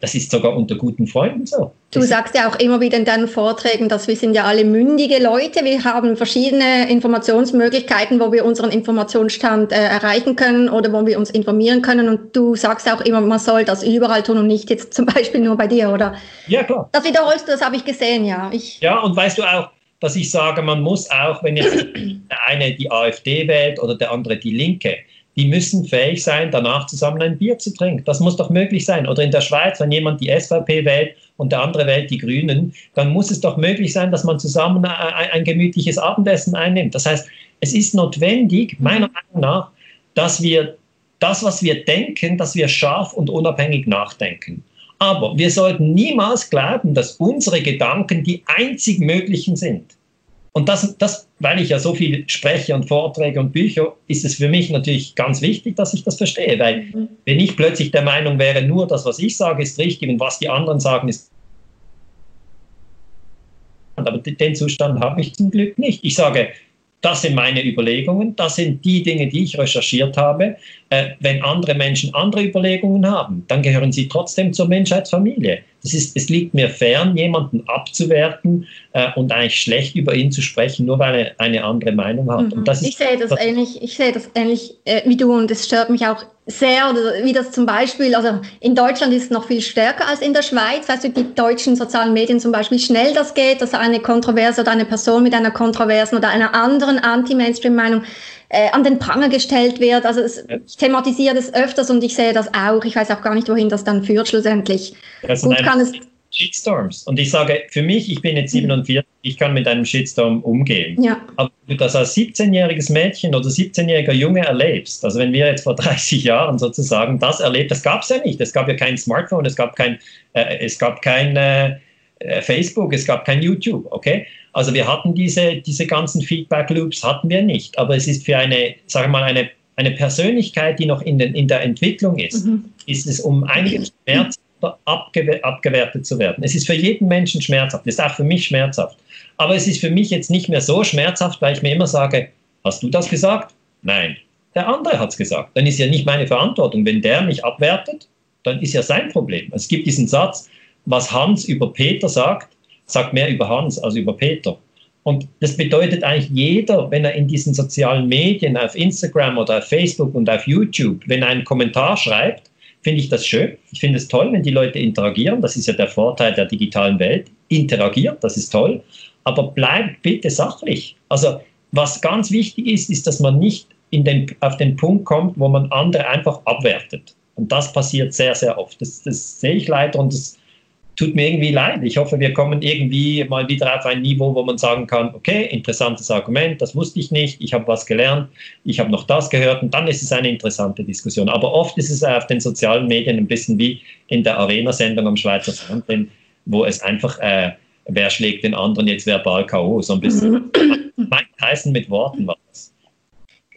das ist sogar unter guten Freunden so. Du sagst ja auch immer wieder in deinen Vorträgen, dass wir sind ja alle mündige Leute. Wir haben verschiedene Informationsmöglichkeiten, wo wir unseren Informationsstand äh, erreichen können oder wo wir uns informieren können. Und du sagst auch immer, man soll das überall tun und nicht jetzt *laughs* zum Beispiel nur bei dir, oder? Ja, klar. Das wiederholst du, das habe ich gesehen, ja. Ich ja, und weißt du auch, dass ich sage, man muss auch, wenn jetzt *clears throat* der eine die AfD wählt oder der andere die Linke, die müssen fähig sein, danach zusammen ein Bier zu trinken. Das muss doch möglich sein. Oder in der Schweiz, wenn jemand die SVP wählt und der andere wählt die Grünen, dann muss es doch möglich sein, dass man zusammen ein, ein gemütliches Abendessen einnimmt. Das heißt, es ist notwendig, meiner Meinung nach, dass wir das, was wir denken, dass wir scharf und unabhängig nachdenken. Aber wir sollten niemals glauben, dass unsere Gedanken die einzig möglichen sind. Und das, das, weil ich ja so viel spreche und Vorträge und Bücher, ist es für mich natürlich ganz wichtig, dass ich das verstehe. Weil mhm. wenn ich plötzlich der Meinung wäre, nur das, was ich sage, ist richtig und was die anderen sagen, ist. Aber den Zustand habe ich zum Glück nicht. Ich sage, das sind meine Überlegungen, das sind die Dinge, die ich recherchiert habe. Äh, wenn andere Menschen andere Überlegungen haben, dann gehören sie trotzdem zur Menschheitsfamilie. Das ist, es liegt mir fern, jemanden abzuwerten äh, und eigentlich schlecht über ihn zu sprechen, nur weil er eine andere Meinung hat. Mhm. ich sehe das, das ähnlich, ich sehe das ähnlich äh, wie du und es stört mich auch sehr, wie das zum Beispiel, also in Deutschland ist es noch viel stärker als in der Schweiz. Weißt du, die deutschen sozialen Medien zum Beispiel, schnell das geht, dass eine Kontroverse oder eine Person mit einer kontroversen oder einer anderen Anti-Mainstream-Meinung äh, an den Pranger gestellt wird. Also es, ich thematisiere das öfters und ich sehe das auch. Ich weiß auch gar nicht, wohin das dann führt schlussendlich. Das Gut kann es Shitstorms. Und ich sage, für mich, ich bin jetzt 47, mhm. ich kann mit einem Shitstorm umgehen. Ja. Aber wenn du das als 17-jähriges Mädchen oder 17-jähriger Junge erlebst, also wenn wir jetzt vor *laughs* 30 Jahren sozusagen das erlebt, das gab es ja nicht. Es gab ja kein Smartphone, es gab kein, äh, es gab kein äh, äh Facebook, es gab kein YouTube, okay? Also wir hatten diese, diese ganzen Feedback-Loops, hatten wir nicht. Aber es ist für eine, sage ich mal, eine, eine Persönlichkeit, die noch in, den, in der Entwicklung ist, mhm. ist es um einiges Schmerz abgewer abgewertet zu werden. Es ist für jeden Menschen schmerzhaft, es ist auch für mich schmerzhaft. Aber es ist für mich jetzt nicht mehr so schmerzhaft, weil ich mir immer sage, hast du das gesagt? Nein. Der andere hat es gesagt. Dann ist ja nicht meine Verantwortung. Wenn der mich abwertet, dann ist ja sein Problem. Es gibt diesen Satz, was Hans über Peter sagt, sagt mehr über Hans als über Peter. Und das bedeutet eigentlich jeder, wenn er in diesen sozialen Medien, auf Instagram oder auf Facebook und auf YouTube, wenn er einen Kommentar schreibt, finde ich das schön. Ich finde es toll, wenn die Leute interagieren. Das ist ja der Vorteil der digitalen Welt. Interagiert, das ist toll. Aber bleibt bitte sachlich. Also was ganz wichtig ist, ist, dass man nicht den, auf den Punkt kommt, wo man andere einfach abwertet. Und das passiert sehr, sehr oft. Das, das sehe ich leider und das tut mir irgendwie leid. Ich hoffe, wir kommen irgendwie mal wieder auf ein Niveau, wo man sagen kann, okay, interessantes Argument, das wusste ich nicht, ich habe was gelernt, ich habe noch das gehört und dann ist es eine interessante Diskussion. Aber oft ist es auf den sozialen Medien ein bisschen wie in der Arena-Sendung am Schweizer Fernsehen, wo es einfach, äh, wer schlägt den anderen jetzt verbal K.O., so ein bisschen. Mein Heißen mit Worten war das.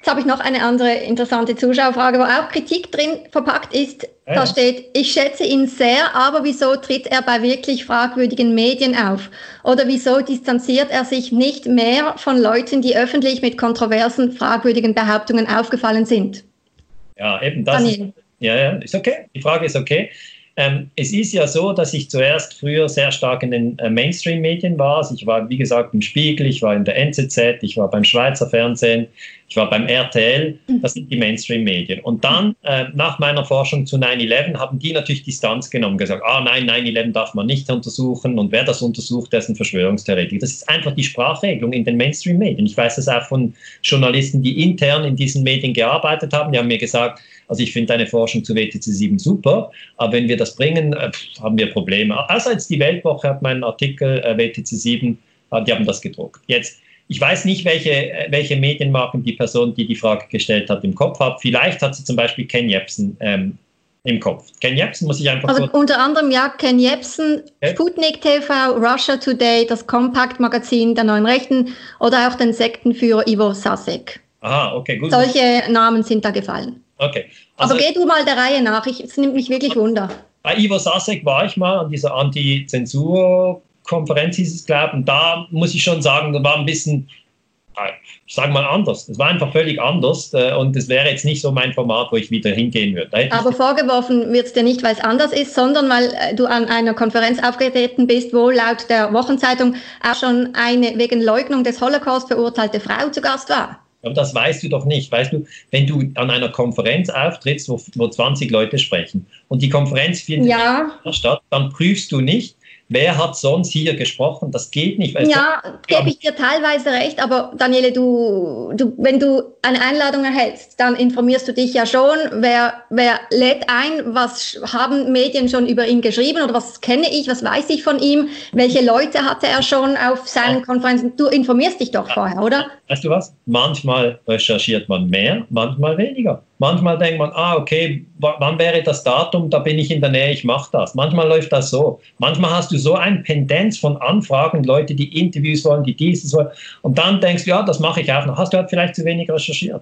Jetzt habe ich noch eine andere interessante Zuschauerfrage, wo auch Kritik drin verpackt ist. Ja. Da steht, ich schätze ihn sehr, aber wieso tritt er bei wirklich fragwürdigen Medien auf? Oder wieso distanziert er sich nicht mehr von Leuten, die öffentlich mit kontroversen, fragwürdigen Behauptungen aufgefallen sind? Ja, eben das. Ist, ja, ja, ist okay. Die Frage ist okay. Ähm, es ist ja so, dass ich zuerst früher sehr stark in den äh, Mainstream-Medien war. Also ich war, wie gesagt, im Spiegel, ich war in der NZZ, ich war beim Schweizer Fernsehen, ich war beim RTL. Das sind die Mainstream-Medien. Und dann, äh, nach meiner Forschung zu 9-11, haben die natürlich Distanz genommen, gesagt, ah nein, 9-11 darf man nicht untersuchen und wer das untersucht, der ist ein Verschwörungstheoretiker. Das ist einfach die Sprachregelung in den Mainstream-Medien. Ich weiß das auch von Journalisten, die intern in diesen Medien gearbeitet haben. Die haben mir gesagt, also ich finde deine Forschung zu WTC 7 super, aber wenn wir das bringen, äh, haben wir Probleme. Außer die Weltwoche hat meinen Artikel äh, WTC 7, äh, die haben das gedruckt. Jetzt, ich weiß nicht, welche, welche Medienmarken die Person, die die Frage gestellt hat, im Kopf hat. Vielleicht hat sie zum Beispiel Ken Jebsen ähm, im Kopf. Ken Jebsen muss ich einfach. Also unter anderem ja Ken Jebsen, okay. Sputnik TV, Russia Today, das Compact-Magazin der Neuen Rechten oder auch den Sektenführer Ivo Sasek. Aha, okay, gut. Solche Namen sind da gefallen. Okay. Also, Aber geh du mal der Reihe nach, es nimmt mich wirklich Wunder. Bei Ivo Sasek war ich mal an dieser Anti-Zensur-Konferenz, hieß es, glaube ich, und da muss ich schon sagen, da war ein bisschen, ich sage mal anders. Es war einfach völlig anders äh, und es wäre jetzt nicht so mein Format, wo ich wieder hingehen würde. Aber vorgeworfen wird es dir nicht, weil es anders ist, sondern weil äh, du an einer Konferenz aufgetreten bist, wo laut der Wochenzeitung auch schon eine wegen Leugnung des Holocaust verurteilte Frau zu Gast war. Aber das weißt du doch nicht. Weißt du, wenn du an einer Konferenz auftrittst, wo, wo 20 Leute sprechen und die Konferenz findet ja. statt, dann prüfst du nicht, Wer hat sonst hier gesprochen? Das geht nicht. ja, gebe ich dir teilweise recht, aber Daniele, du, du, wenn du eine Einladung erhältst, dann informierst du dich ja schon, wer, wer lädt ein, was haben Medien schon über ihn geschrieben oder was kenne ich, was weiß ich von ihm, welche Leute hatte er schon auf seinen. Konferenzen. Du informierst dich doch vorher, oder? Weißt du was? Manchmal recherchiert man mehr, manchmal weniger. Manchmal denkt man, ah, okay, wann wäre das Datum, da bin ich in der Nähe, ich mache das. Manchmal läuft das so. Manchmal hast du so eine Pendenz von Anfragen, Leute, die Interviews wollen, die dieses wollen. Und dann denkst du, ja, das mache ich auch noch. Hast du halt vielleicht zu wenig recherchiert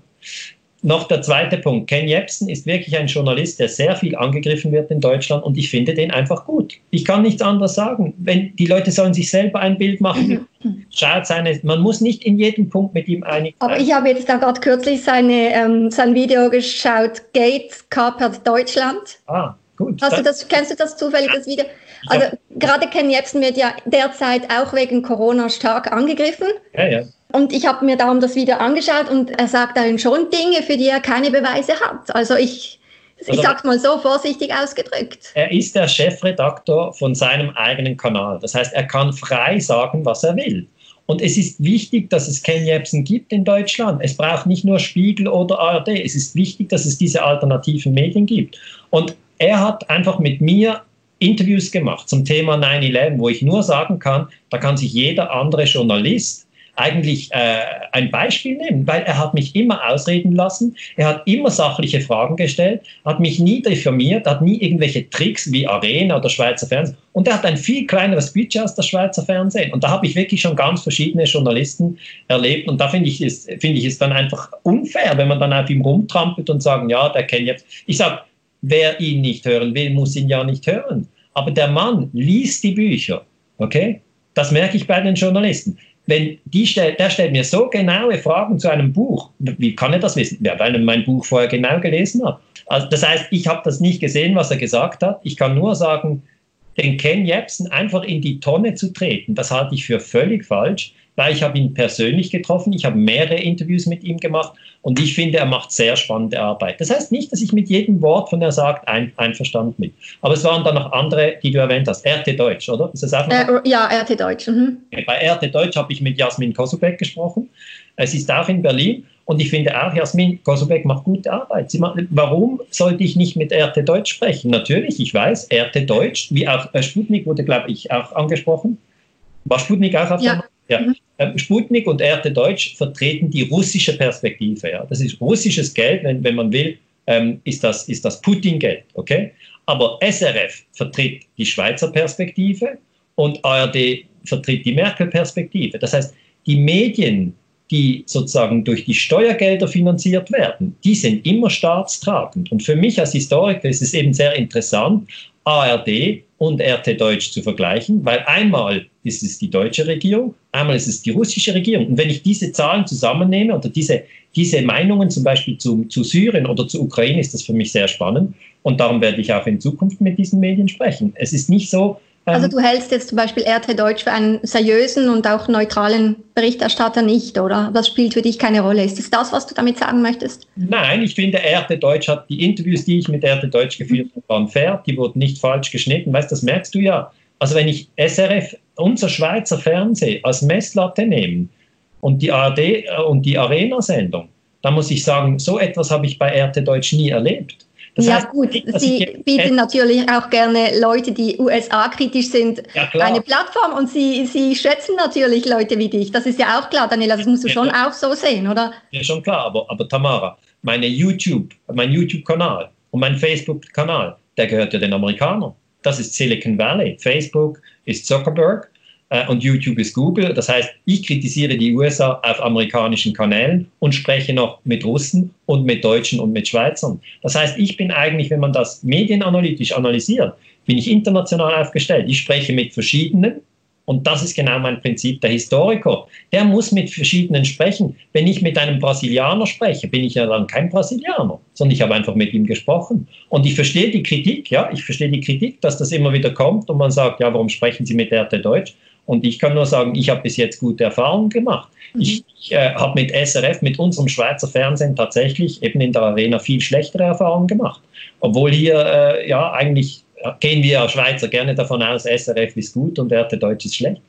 noch der zweite Punkt. Ken Jebsen ist wirklich ein Journalist, der sehr viel angegriffen wird in Deutschland und ich finde den einfach gut. Ich kann nichts anderes sagen. Wenn die Leute sollen sich selber ein Bild machen, *laughs* schaut seine, man muss nicht in jedem Punkt mit ihm einig sein. Aber ich habe jetzt da gerade kürzlich seine, ähm, sein Video geschaut, Gates kapert Deutschland. Ah, gut. Hast du das, kennst du das zufällig, das Video? Also gerade Ken Jebsen wird ja derzeit auch wegen Corona stark angegriffen. Ja, ja. Und ich habe mir darum das Video angeschaut und er sagt darin schon Dinge, für die er keine Beweise hat. Also ich, ich also, sag's mal so vorsichtig ausgedrückt. Er ist der Chefredaktor von seinem eigenen Kanal. Das heißt, er kann frei sagen, was er will. Und es ist wichtig, dass es Ken Jebsen gibt in Deutschland. Es braucht nicht nur Spiegel oder ARD. Es ist wichtig, dass es diese alternativen Medien gibt. Und er hat einfach mit mir Interviews gemacht zum Thema 9-11, wo ich nur sagen kann, da kann sich jeder andere Journalist eigentlich äh, ein Beispiel nehmen, weil er hat mich immer ausreden lassen, er hat immer sachliche Fragen gestellt, hat mich nie diffamiert, hat nie irgendwelche Tricks wie Arena oder Schweizer Fernsehen und er hat ein viel kleineres Budget als das Schweizer Fernsehen und da habe ich wirklich schon ganz verschiedene Journalisten erlebt und da finde ich es finde ich es dann einfach unfair, wenn man dann auf ihm rumtrampelt und sagen, ja, der kennt jetzt. Ich sage, wer ihn nicht hören will, muss ihn ja nicht hören. Aber der Mann liest die Bücher, okay? Das merke ich bei den Journalisten wenn die stellt, der stellt mir so genaue Fragen zu einem Buch. Wie kann er das wissen? Ja, weil er mein Buch vorher genau gelesen hat. Also das heißt, ich habe das nicht gesehen, was er gesagt hat. Ich kann nur sagen, den Ken Jebsen einfach in die Tonne zu treten, das halte ich für völlig falsch weil ich habe ihn persönlich getroffen, ich habe mehrere Interviews mit ihm gemacht und ich finde, er macht sehr spannende Arbeit. Das heißt nicht, dass ich mit jedem Wort von er sagt ein, einverstanden bin. Aber es waren dann noch andere, die du erwähnt hast. RT Deutsch, oder? Ist das auch äh, ja, RT Deutsch. Mhm. Bei RT Deutsch habe ich mit Jasmin Kosubek gesprochen. Es ist auch in Berlin und ich finde auch, Jasmin Kosubek macht gute Arbeit. Macht, warum sollte ich nicht mit RT Deutsch sprechen? Natürlich, ich weiß, RT Deutsch, wie auch äh, Sputnik wurde, glaube ich, auch angesprochen. War Sputnik auch auf ja. Ja. Mhm. Ähm, Sputnik und RT Deutsch vertreten die russische Perspektive. Ja. Das ist russisches Geld, wenn, wenn man will, ähm, ist das, ist das Putin-Geld. Okay? Aber SRF vertritt die Schweizer Perspektive und ARD vertritt die Merkel-Perspektive. Das heißt, die Medien, die sozusagen durch die Steuergelder finanziert werden, die sind immer staatstragend. Und für mich als Historiker ist es eben sehr interessant, ARD und RT Deutsch zu vergleichen, weil einmal ist es die deutsche Regierung, einmal ist es die russische Regierung. Und wenn ich diese Zahlen zusammennehme oder diese, diese Meinungen zum Beispiel zu, zu Syrien oder zu Ukraine, ist das für mich sehr spannend. Und darum werde ich auch in Zukunft mit diesen Medien sprechen. Es ist nicht so, also ähm, du hältst jetzt zum Beispiel RT Deutsch für einen seriösen und auch neutralen Berichterstatter nicht, oder? Das spielt für dich keine Rolle. Ist das das, was du damit sagen möchtest? Nein, ich finde, RT Deutsch hat die Interviews, die ich mit RT Deutsch geführt habe, waren fair, die wurden nicht falsch geschnitten. Weißt, das merkst du ja. Also wenn ich SRF, unser Schweizer Fernsehen, als Messlatte nehme und die ARD äh, und die Arena-Sendung, dann muss ich sagen, so etwas habe ich bei RT Deutsch nie erlebt. Das ja heißt, gut, Sie bieten natürlich auch gerne Leute, die USA-kritisch sind, ja, eine Plattform und Sie, Sie schätzen natürlich Leute wie dich. Das ist ja auch klar, Daniela, das musst du ja, schon auch so sehen, oder? Ja, schon klar, aber, aber Tamara, meine YouTube, mein YouTube-Kanal und mein Facebook-Kanal, der gehört ja den Amerikanern. Das ist Silicon Valley. Facebook ist Zuckerberg äh, und YouTube ist Google. Das heißt, ich kritisiere die USA auf amerikanischen Kanälen und spreche noch mit Russen und mit Deutschen und mit Schweizern. Das heißt, ich bin eigentlich, wenn man das medienanalytisch analysiert, bin ich international aufgestellt. Ich spreche mit verschiedenen und das ist genau mein Prinzip. Der Historiker, der muss mit verschiedenen sprechen. Wenn ich mit einem Brasilianer spreche, bin ich ja dann kein Brasilianer, sondern ich habe einfach mit ihm gesprochen. Und ich verstehe die Kritik, ja, ich verstehe die Kritik, dass das immer wieder kommt und man sagt, ja, warum sprechen Sie mit RT Deutsch? Und ich kann nur sagen, ich habe bis jetzt gute Erfahrungen gemacht. Mhm. Ich, ich äh, habe mit SRF, mit unserem Schweizer Fernsehen tatsächlich eben in der Arena viel schlechtere Erfahrungen gemacht. Obwohl hier äh, ja eigentlich gehen wir Schweizer gerne davon aus, SRF ist gut und RT Deutsch ist schlecht.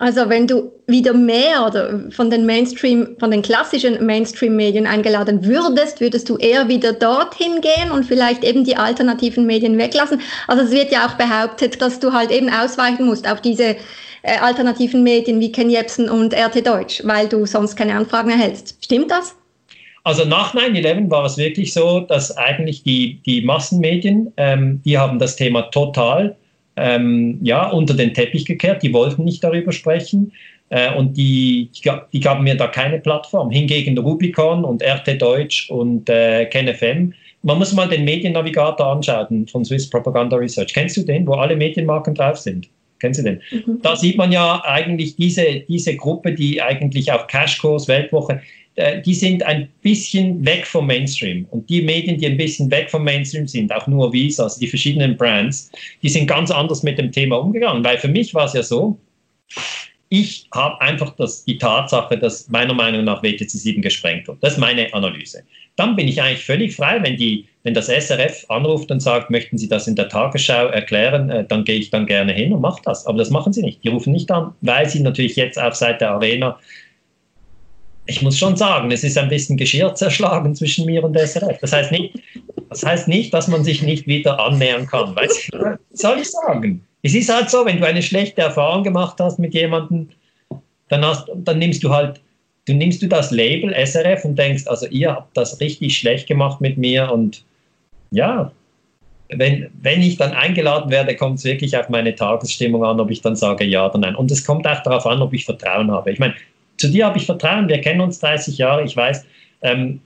Also wenn du wieder mehr oder von den Mainstream, von den klassischen Mainstream-Medien eingeladen würdest, würdest du eher wieder dorthin gehen und vielleicht eben die alternativen Medien weglassen. Also es wird ja auch behauptet, dass du halt eben ausweichen musst auf diese äh, alternativen Medien wie Ken Jebsen und RT Deutsch, weil du sonst keine Anfragen erhältst. Stimmt das? Also nach 9-11 war es wirklich so, dass eigentlich die, die Massenmedien, ähm, die haben das Thema total ähm, ja, unter den Teppich gekehrt, die wollten nicht darüber sprechen äh, und die, die gaben mir da keine Plattform. Hingegen Rubicon und RT Deutsch und äh, KenFM, man muss mal den Mediennavigator anschauen von Swiss Propaganda Research. Kennst du den, wo alle Medienmarken drauf sind? Kennst du den? Mhm. Da sieht man ja eigentlich diese, diese Gruppe, die eigentlich auf Cashkurs, Weltwoche, die sind ein bisschen weg vom Mainstream. Und die Medien, die ein bisschen weg vom Mainstream sind, auch nur Visa, also die verschiedenen Brands, die sind ganz anders mit dem Thema umgegangen. Weil für mich war es ja so, ich habe einfach das, die Tatsache, dass meiner Meinung nach WTC 7 gesprengt wird. Das ist meine Analyse. Dann bin ich eigentlich völlig frei, wenn, die, wenn das SRF anruft und sagt, möchten Sie das in der Tagesschau erklären, äh, dann gehe ich dann gerne hin und mache das. Aber das machen sie nicht. Die rufen nicht an, weil sie natürlich jetzt auf Seite Arena ich muss schon sagen, es ist ein bisschen Geschirr zerschlagen zwischen mir und SRF. Das heißt nicht, das heißt nicht dass man sich nicht wieder annähern kann. Weißt du, was soll ich sagen? Es ist halt so, wenn du eine schlechte Erfahrung gemacht hast mit jemandem, dann, hast, dann nimmst du halt, du nimmst du das Label SRF und denkst, also ihr habt das richtig schlecht gemacht mit mir und ja, wenn, wenn ich dann eingeladen werde, kommt es wirklich auf meine Tagesstimmung an, ob ich dann sage ja oder nein. Und es kommt auch darauf an, ob ich Vertrauen habe. Ich meine, zu dir habe ich Vertrauen, wir kennen uns 30 Jahre, ich weiß, ähm,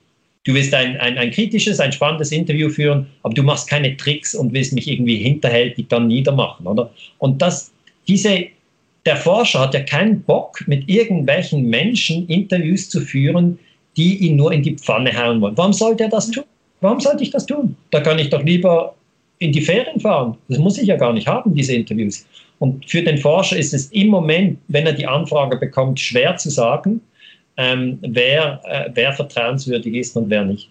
du willst ein, ein, ein kritisches, ein spannendes Interview führen, aber du machst keine Tricks und willst mich irgendwie hinterhältig dann niedermachen, oder? Und das, diese, der Forscher hat ja keinen Bock, mit irgendwelchen Menschen Interviews zu führen, die ihn nur in die Pfanne hauen wollen. Warum sollte er das tun? Warum sollte ich das tun? Da kann ich doch lieber in die Ferien fahren. Das muss ich ja gar nicht haben, diese Interviews. Und für den Forscher ist es im Moment, wenn er die Anfrage bekommt, schwer zu sagen, ähm, wer, äh, wer vertrauenswürdig ist und wer nicht.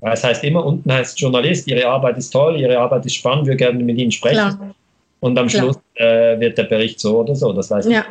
Weil es heißt immer, unten heißt Journalist, Ihre Arbeit ist toll, Ihre Arbeit ist spannend, wir gerne mit Ihnen sprechen. Klar. Und am Klar. Schluss äh, wird der Bericht so oder so. Das heißt, ja.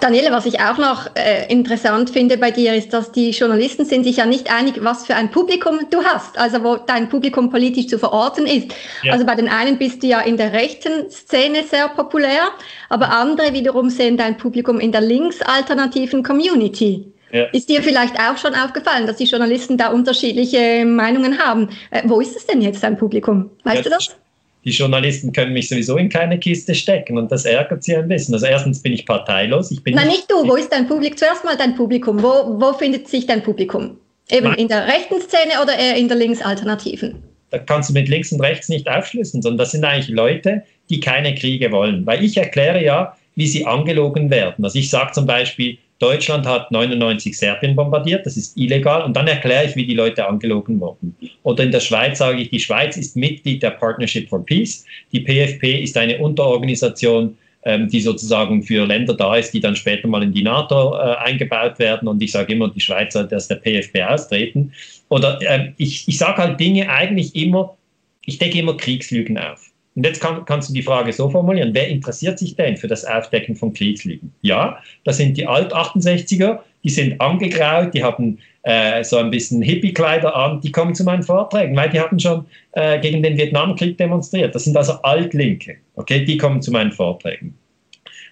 Daniele, was ich auch noch äh, interessant finde bei dir, ist, dass die Journalisten sind sich ja nicht einig, was für ein Publikum du hast, also wo dein Publikum politisch zu verorten ist. Ja. Also bei den einen bist du ja in der rechten Szene sehr populär, aber andere wiederum sehen dein Publikum in der linksalternativen Community. Ja. Ist dir vielleicht auch schon aufgefallen, dass die Journalisten da unterschiedliche Meinungen haben? Äh, wo ist es denn jetzt dein Publikum? Weißt jetzt, du das? Die Journalisten können mich sowieso in keine Kiste stecken und das ärgert sie ein bisschen. Also erstens bin ich parteilos. Ich bin Nein, nicht du. Wo ist dein Publikum? Zuerst mal dein Publikum. Wo, wo findet sich dein Publikum? Eben Nein. in der rechten Szene oder eher in der linksalternativen? da kannst du mit links und rechts nicht aufschlüssen, sondern das sind eigentlich Leute, die keine Kriege wollen. Weil ich erkläre ja, wie sie angelogen werden. Also ich sage zum Beispiel, Deutschland hat 99 Serbien bombardiert, das ist illegal. Und dann erkläre ich, wie die Leute angelogen wurden. Oder in der Schweiz sage ich, die Schweiz ist Mitglied der Partnership for Peace. Die PFP ist eine Unterorganisation, ähm, die sozusagen für Länder da ist, die dann später mal in die NATO äh, eingebaut werden. Und ich sage immer, die Schweiz sollte aus der PFP austreten. Oder äh, ich, ich sage halt Dinge eigentlich immer, ich decke immer Kriegslügen auf. Und jetzt kann, kannst du die Frage so formulieren, wer interessiert sich denn für das Aufdecken von Kriegslügen? Ja, das sind die Alt-68er, die sind angegraut, die haben äh, so ein bisschen Hippie-Kleider an, die kommen zu meinen Vorträgen, weil die haben schon äh, gegen den Vietnamkrieg demonstriert. Das sind also Altlinke, okay, die kommen zu meinen Vorträgen.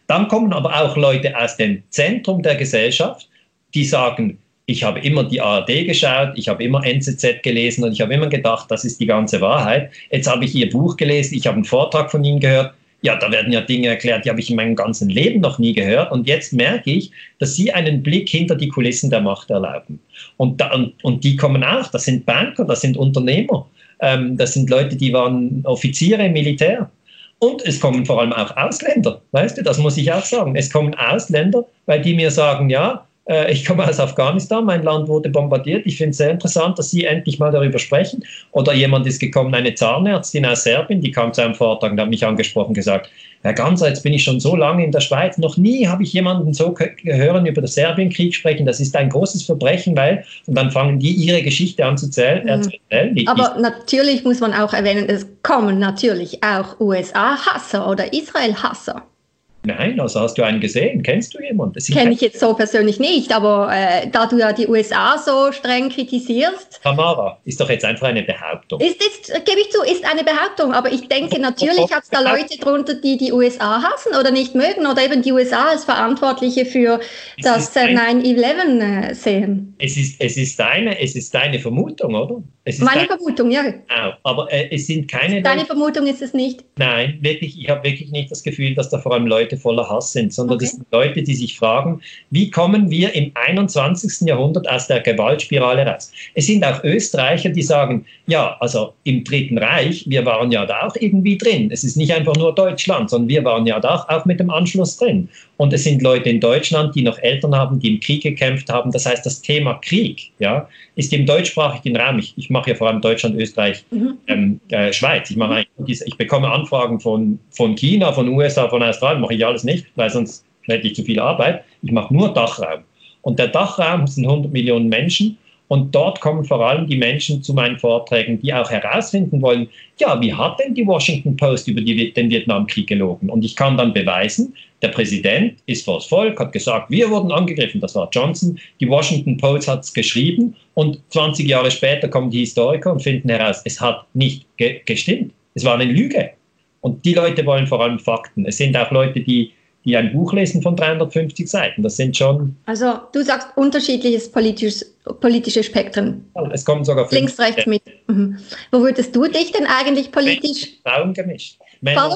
Dann kommen aber auch Leute aus dem Zentrum der Gesellschaft, die sagen, ich habe immer die ARD geschaut, ich habe immer NZZ gelesen und ich habe immer gedacht, das ist die ganze Wahrheit. Jetzt habe ich Ihr Buch gelesen, ich habe einen Vortrag von Ihnen gehört. Ja, da werden ja Dinge erklärt, die habe ich in meinem ganzen Leben noch nie gehört. Und jetzt merke ich, dass Sie einen Blick hinter die Kulissen der Macht erlauben. Und, da, und, und die kommen auch, das sind Banker, das sind Unternehmer, ähm, das sind Leute, die waren Offiziere im Militär. Und es kommen vor allem auch Ausländer, weißt du, das muss ich auch sagen. Es kommen Ausländer, weil die mir sagen, ja, ich komme aus Afghanistan, mein Land wurde bombardiert. Ich finde es sehr interessant, dass Sie endlich mal darüber sprechen. Oder jemand ist gekommen, eine Zahnärztin aus Serbien, die kam zu einem Vortrag und hat mich angesprochen und gesagt, Herr Ganser, jetzt bin ich schon so lange in der Schweiz, noch nie habe ich jemanden so hören über den Serbienkrieg sprechen. Das ist ein großes Verbrechen, weil, und dann fangen die ihre Geschichte an zu zählen. Mhm. Aber natürlich muss man auch erwähnen, es kommen natürlich auch USA-Hasser oder Israel-Hasser. Nein, also hast du einen gesehen? Kennst du jemanden? Kenne ich jetzt so persönlich nicht, aber äh, da du ja die USA so streng kritisierst. Tamara, ist doch jetzt einfach eine Behauptung. Ist, ist gebe ich zu, ist eine Behauptung, aber ich denke, natürlich hat es da Leute drunter, die die USA hassen oder nicht mögen oder eben die USA als Verantwortliche für es das 9-11 äh, sehen. Es ist, es, ist deine, es ist deine Vermutung, oder? Meine Vermutung, ja. Auch, aber äh, es sind keine. Deine Vermutung ist es nicht? Nein, wirklich, ich habe wirklich nicht das Gefühl, dass da vor allem Leute voller Hass sind, sondern okay. das sind Leute, die sich fragen, wie kommen wir im 21. Jahrhundert aus der Gewaltspirale raus? Es sind auch Österreicher, die sagen, ja, also im Dritten Reich, wir waren ja da auch irgendwie drin. Es ist nicht einfach nur Deutschland, sondern wir waren ja da auch mit dem Anschluss drin. Und es sind Leute in Deutschland, die noch Eltern haben, die im Krieg gekämpft haben. Das heißt, das Thema Krieg ja, ist im deutschsprachigen Raum. Ich, ich mache ja vor allem Deutschland, Österreich, mhm. ähm, äh, Schweiz. Ich, mache diese, ich bekomme Anfragen von, von China, von USA, von Australien, mache ich alles nicht, weil sonst hätte ich zu viel Arbeit. Ich mache nur Dachraum. Und der Dachraum sind 100 Millionen Menschen. Und dort kommen vor allem die Menschen zu meinen Vorträgen, die auch herausfinden wollen, ja, wie hat denn die Washington Post über die, den Vietnamkrieg gelogen? Und ich kann dann beweisen, der Präsident ist vors Volk, hat gesagt, wir wurden angegriffen, das war Johnson. Die Washington Post hat es geschrieben und 20 Jahre später kommen die Historiker und finden heraus, es hat nicht ge gestimmt. Es war eine Lüge. Und die Leute wollen vor allem Fakten. Es sind auch Leute, die die ein Buch lesen von 350 Seiten. Das sind schon. Also du sagst unterschiedliches politisches, politische Spektren. Es kommen sogar links, rechts mit. Mhm. Wo würdest du dich denn eigentlich politisch? Frauen gemischt. Männer,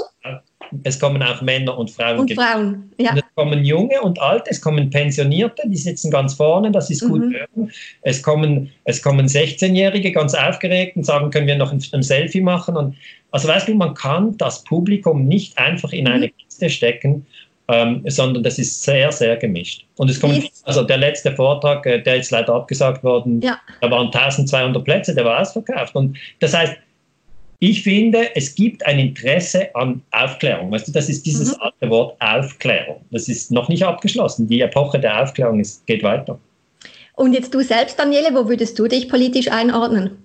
es kommen auch Männer und Frauen. Und Frauen, ja. Und es kommen Junge und Alte, es kommen Pensionierte, die sitzen ganz vorne, das ist gut mhm. hören. Es kommen, es kommen 16-Jährige ganz aufgeregt und sagen, können wir noch ein, ein, Selfie machen? Und, also weißt du, man kann das Publikum nicht einfach in eine mhm. Kiste stecken ähm, sondern das ist sehr, sehr gemischt. Und es kommt, also der letzte Vortrag, äh, der ist leider abgesagt worden, ja. da waren 1200 Plätze, der war ausverkauft. Und das heißt, ich finde, es gibt ein Interesse an Aufklärung. Weißt du, das ist dieses mhm. alte Wort Aufklärung. Das ist noch nicht abgeschlossen. Die Epoche der Aufklärung ist, geht weiter. Und jetzt du selbst, Daniele, wo würdest du dich politisch einordnen?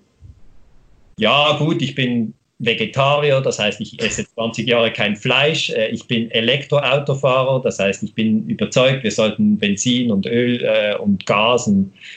Ja, gut, ich bin Vegetarier, das heißt, ich esse 20 Jahre kein Fleisch. Äh, ich bin Elektroautofahrer, das heißt, ich bin überzeugt, wir sollten Benzin und Öl äh, und Gas,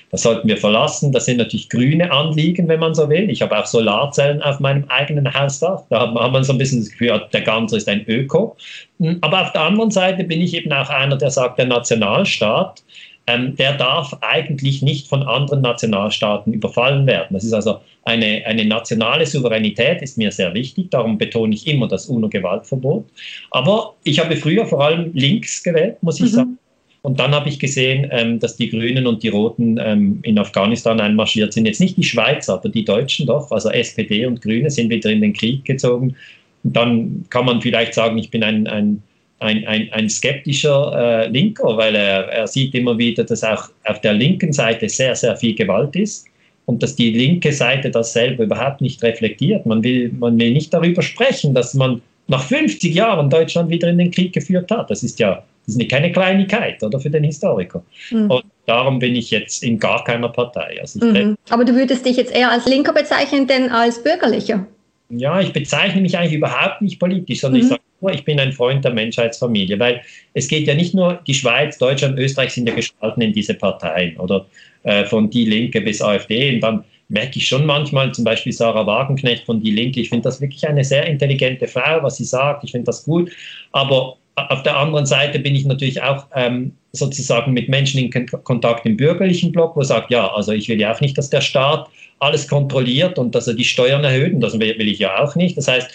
das sollten wir verlassen. Das sind natürlich grüne Anliegen, wenn man so will. Ich habe auch Solarzellen auf meinem eigenen Hausdach. Da hat man so ein bisschen das Gefühl, der Ganze ist ein Öko. Hm, aber auf der anderen Seite bin ich eben auch einer, der sagt, der Nationalstaat, ähm, der darf eigentlich nicht von anderen Nationalstaaten überfallen werden. Das ist also eine, eine nationale Souveränität ist mir sehr wichtig, darum betone ich immer das UNO-Gewaltverbot. Aber ich habe früher vor allem links gewählt, muss ich mhm. sagen. Und dann habe ich gesehen, ähm, dass die Grünen und die Roten ähm, in Afghanistan einmarschiert sind. Jetzt nicht die Schweizer, aber die Deutschen doch. Also SPD und Grüne sind wieder in den Krieg gezogen. Und dann kann man vielleicht sagen, ich bin ein, ein, ein, ein, ein skeptischer äh, Linker, weil er, er sieht immer wieder, dass auch auf der linken Seite sehr, sehr viel Gewalt ist und dass die linke Seite das selber überhaupt nicht reflektiert. Man will, man will nicht darüber sprechen, dass man nach 50 Jahren Deutschland wieder in den Krieg geführt hat. Das ist ja das ist keine Kleinigkeit, oder für den Historiker. Mhm. Und darum bin ich jetzt in gar keiner Partei. Also mhm. Aber du würdest dich jetzt eher als Linker bezeichnen, denn als Bürgerlicher? Ja, ich bezeichne mich eigentlich überhaupt nicht politisch, sondern mhm. ich sage nur, ich bin ein Freund der Menschheitsfamilie, weil es geht ja nicht nur, die Schweiz, Deutschland, Österreich sind ja gespalten in diese Parteien oder äh, von Die Linke bis AfD und dann merke ich schon manchmal, zum Beispiel Sarah Wagenknecht von Die Linke, ich finde das wirklich eine sehr intelligente Frau, was sie sagt, ich finde das gut, aber auf der anderen Seite bin ich natürlich auch ähm, sozusagen mit Menschen in Kontakt im bürgerlichen Block, wo sagt, ja, also ich will ja auch nicht, dass der Staat alles kontrolliert und dass er die Steuern erhöht und das will, ich ja auch nicht. Das heißt,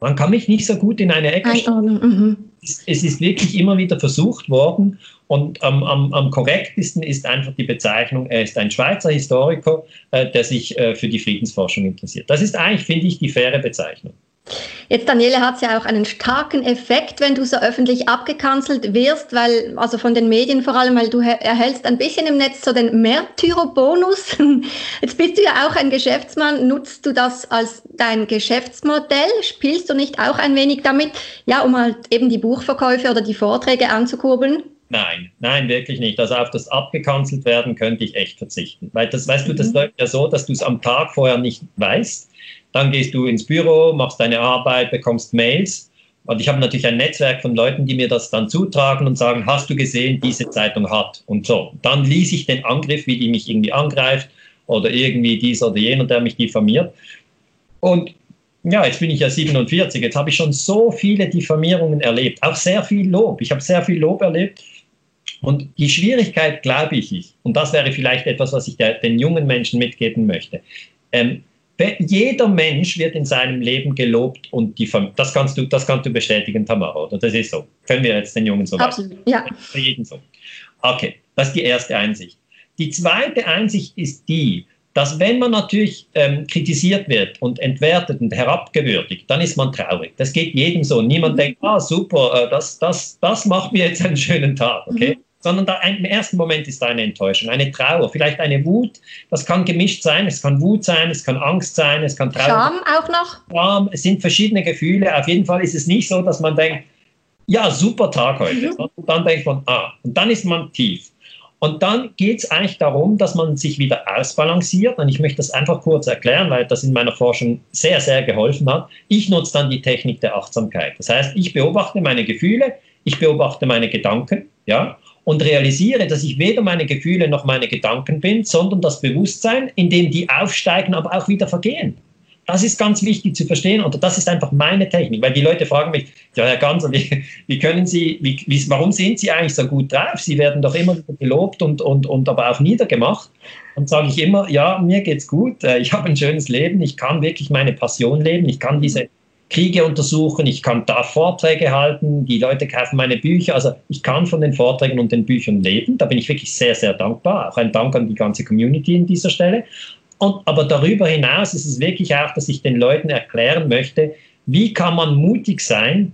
man kann mich nicht so gut in eine Ecke stellen. Mhm. Es, es ist wirklich immer wieder versucht worden und am, am, am, korrektesten ist einfach die Bezeichnung, er ist ein Schweizer Historiker, äh, der sich äh, für die Friedensforschung interessiert. Das ist eigentlich, finde ich, die faire Bezeichnung. Jetzt, Daniele, hat es ja auch einen starken Effekt, wenn du so öffentlich abgekanzelt wirst, weil, also von den Medien vor allem, weil du erhältst ein bisschen im Netz so den Märtyrerbonus. *laughs* Jetzt bist du ja auch ein Geschäftsmann. Nutzt du das als dein Geschäftsmodell? Spielst du nicht auch ein wenig damit, ja, um halt eben die Buchverkäufe oder die Vorträge anzukurbeln? Nein, nein, wirklich nicht. Also auf das abgekanzelt werden könnte ich echt verzichten. Weil das, weißt du, das mhm. läuft ja so, dass du es am Tag vorher nicht weißt dann gehst du ins Büro, machst deine Arbeit, bekommst Mails. Und ich habe natürlich ein Netzwerk von Leuten, die mir das dann zutragen und sagen, hast du gesehen, diese Zeitung hat und so. Dann ließ ich den Angriff, wie die mich irgendwie angreift oder irgendwie dieser oder jener, der mich diffamiert. Und ja, jetzt bin ich ja 47, jetzt habe ich schon so viele Diffamierungen erlebt, auch sehr viel Lob. Ich habe sehr viel Lob erlebt. Und die Schwierigkeit, glaube ich, und das wäre vielleicht etwas, was ich den jungen Menschen mitgeben möchte, ähm, jeder Mensch wird in seinem Leben gelobt und die das kannst du, das kannst du bestätigen, Tamara, oder? Das ist so. Können wir jetzt den Jungen so Absolut, machen? ja. Für jeden so. Okay, das ist die erste Einsicht. Die zweite Einsicht ist die, dass wenn man natürlich ähm, kritisiert wird und entwertet und herabgewürdigt, dann ist man traurig. Das geht jedem so. Niemand mhm. denkt, ah super, äh, das, das, das macht mir jetzt einen schönen Tag. Okay? Mhm sondern da, im ersten Moment ist da eine Enttäuschung, eine Trauer, vielleicht eine Wut. Das kann gemischt sein. Es kann Wut sein, es kann Angst sein, es kann Trauer. Scham auch noch? Scham, es sind verschiedene Gefühle. Auf jeden Fall ist es nicht so, dass man denkt, ja, super Tag heute. Mhm. Und dann denkt man, ah, und dann ist man tief. Und dann geht es eigentlich darum, dass man sich wieder ausbalanciert. Und ich möchte das einfach kurz erklären, weil das in meiner Forschung sehr, sehr geholfen hat. Ich nutze dann die Technik der Achtsamkeit. Das heißt, ich beobachte meine Gefühle, ich beobachte meine Gedanken, ja, und realisiere, dass ich weder meine Gefühle noch meine Gedanken bin, sondern das Bewusstsein, in dem die aufsteigen, aber auch wieder vergehen. Das ist ganz wichtig zu verstehen und das ist einfach meine Technik, weil die Leute fragen mich, ja Herr Ganser, wie, wie können Sie, wie, wie, warum sind Sie eigentlich so gut drauf? Sie werden doch immer gelobt und, und, und aber auch niedergemacht. Und sage ich immer, ja, mir geht's gut, äh, ich habe ein schönes Leben, ich kann wirklich meine Passion leben, ich kann diese Kriege untersuchen, ich kann da Vorträge halten, die Leute kaufen meine Bücher. Also ich kann von den Vorträgen und den Büchern leben. Da bin ich wirklich sehr, sehr dankbar. Auch ein Dank an die ganze Community an dieser Stelle. Und, aber darüber hinaus ist es wirklich auch, dass ich den Leuten erklären möchte, wie kann man mutig sein,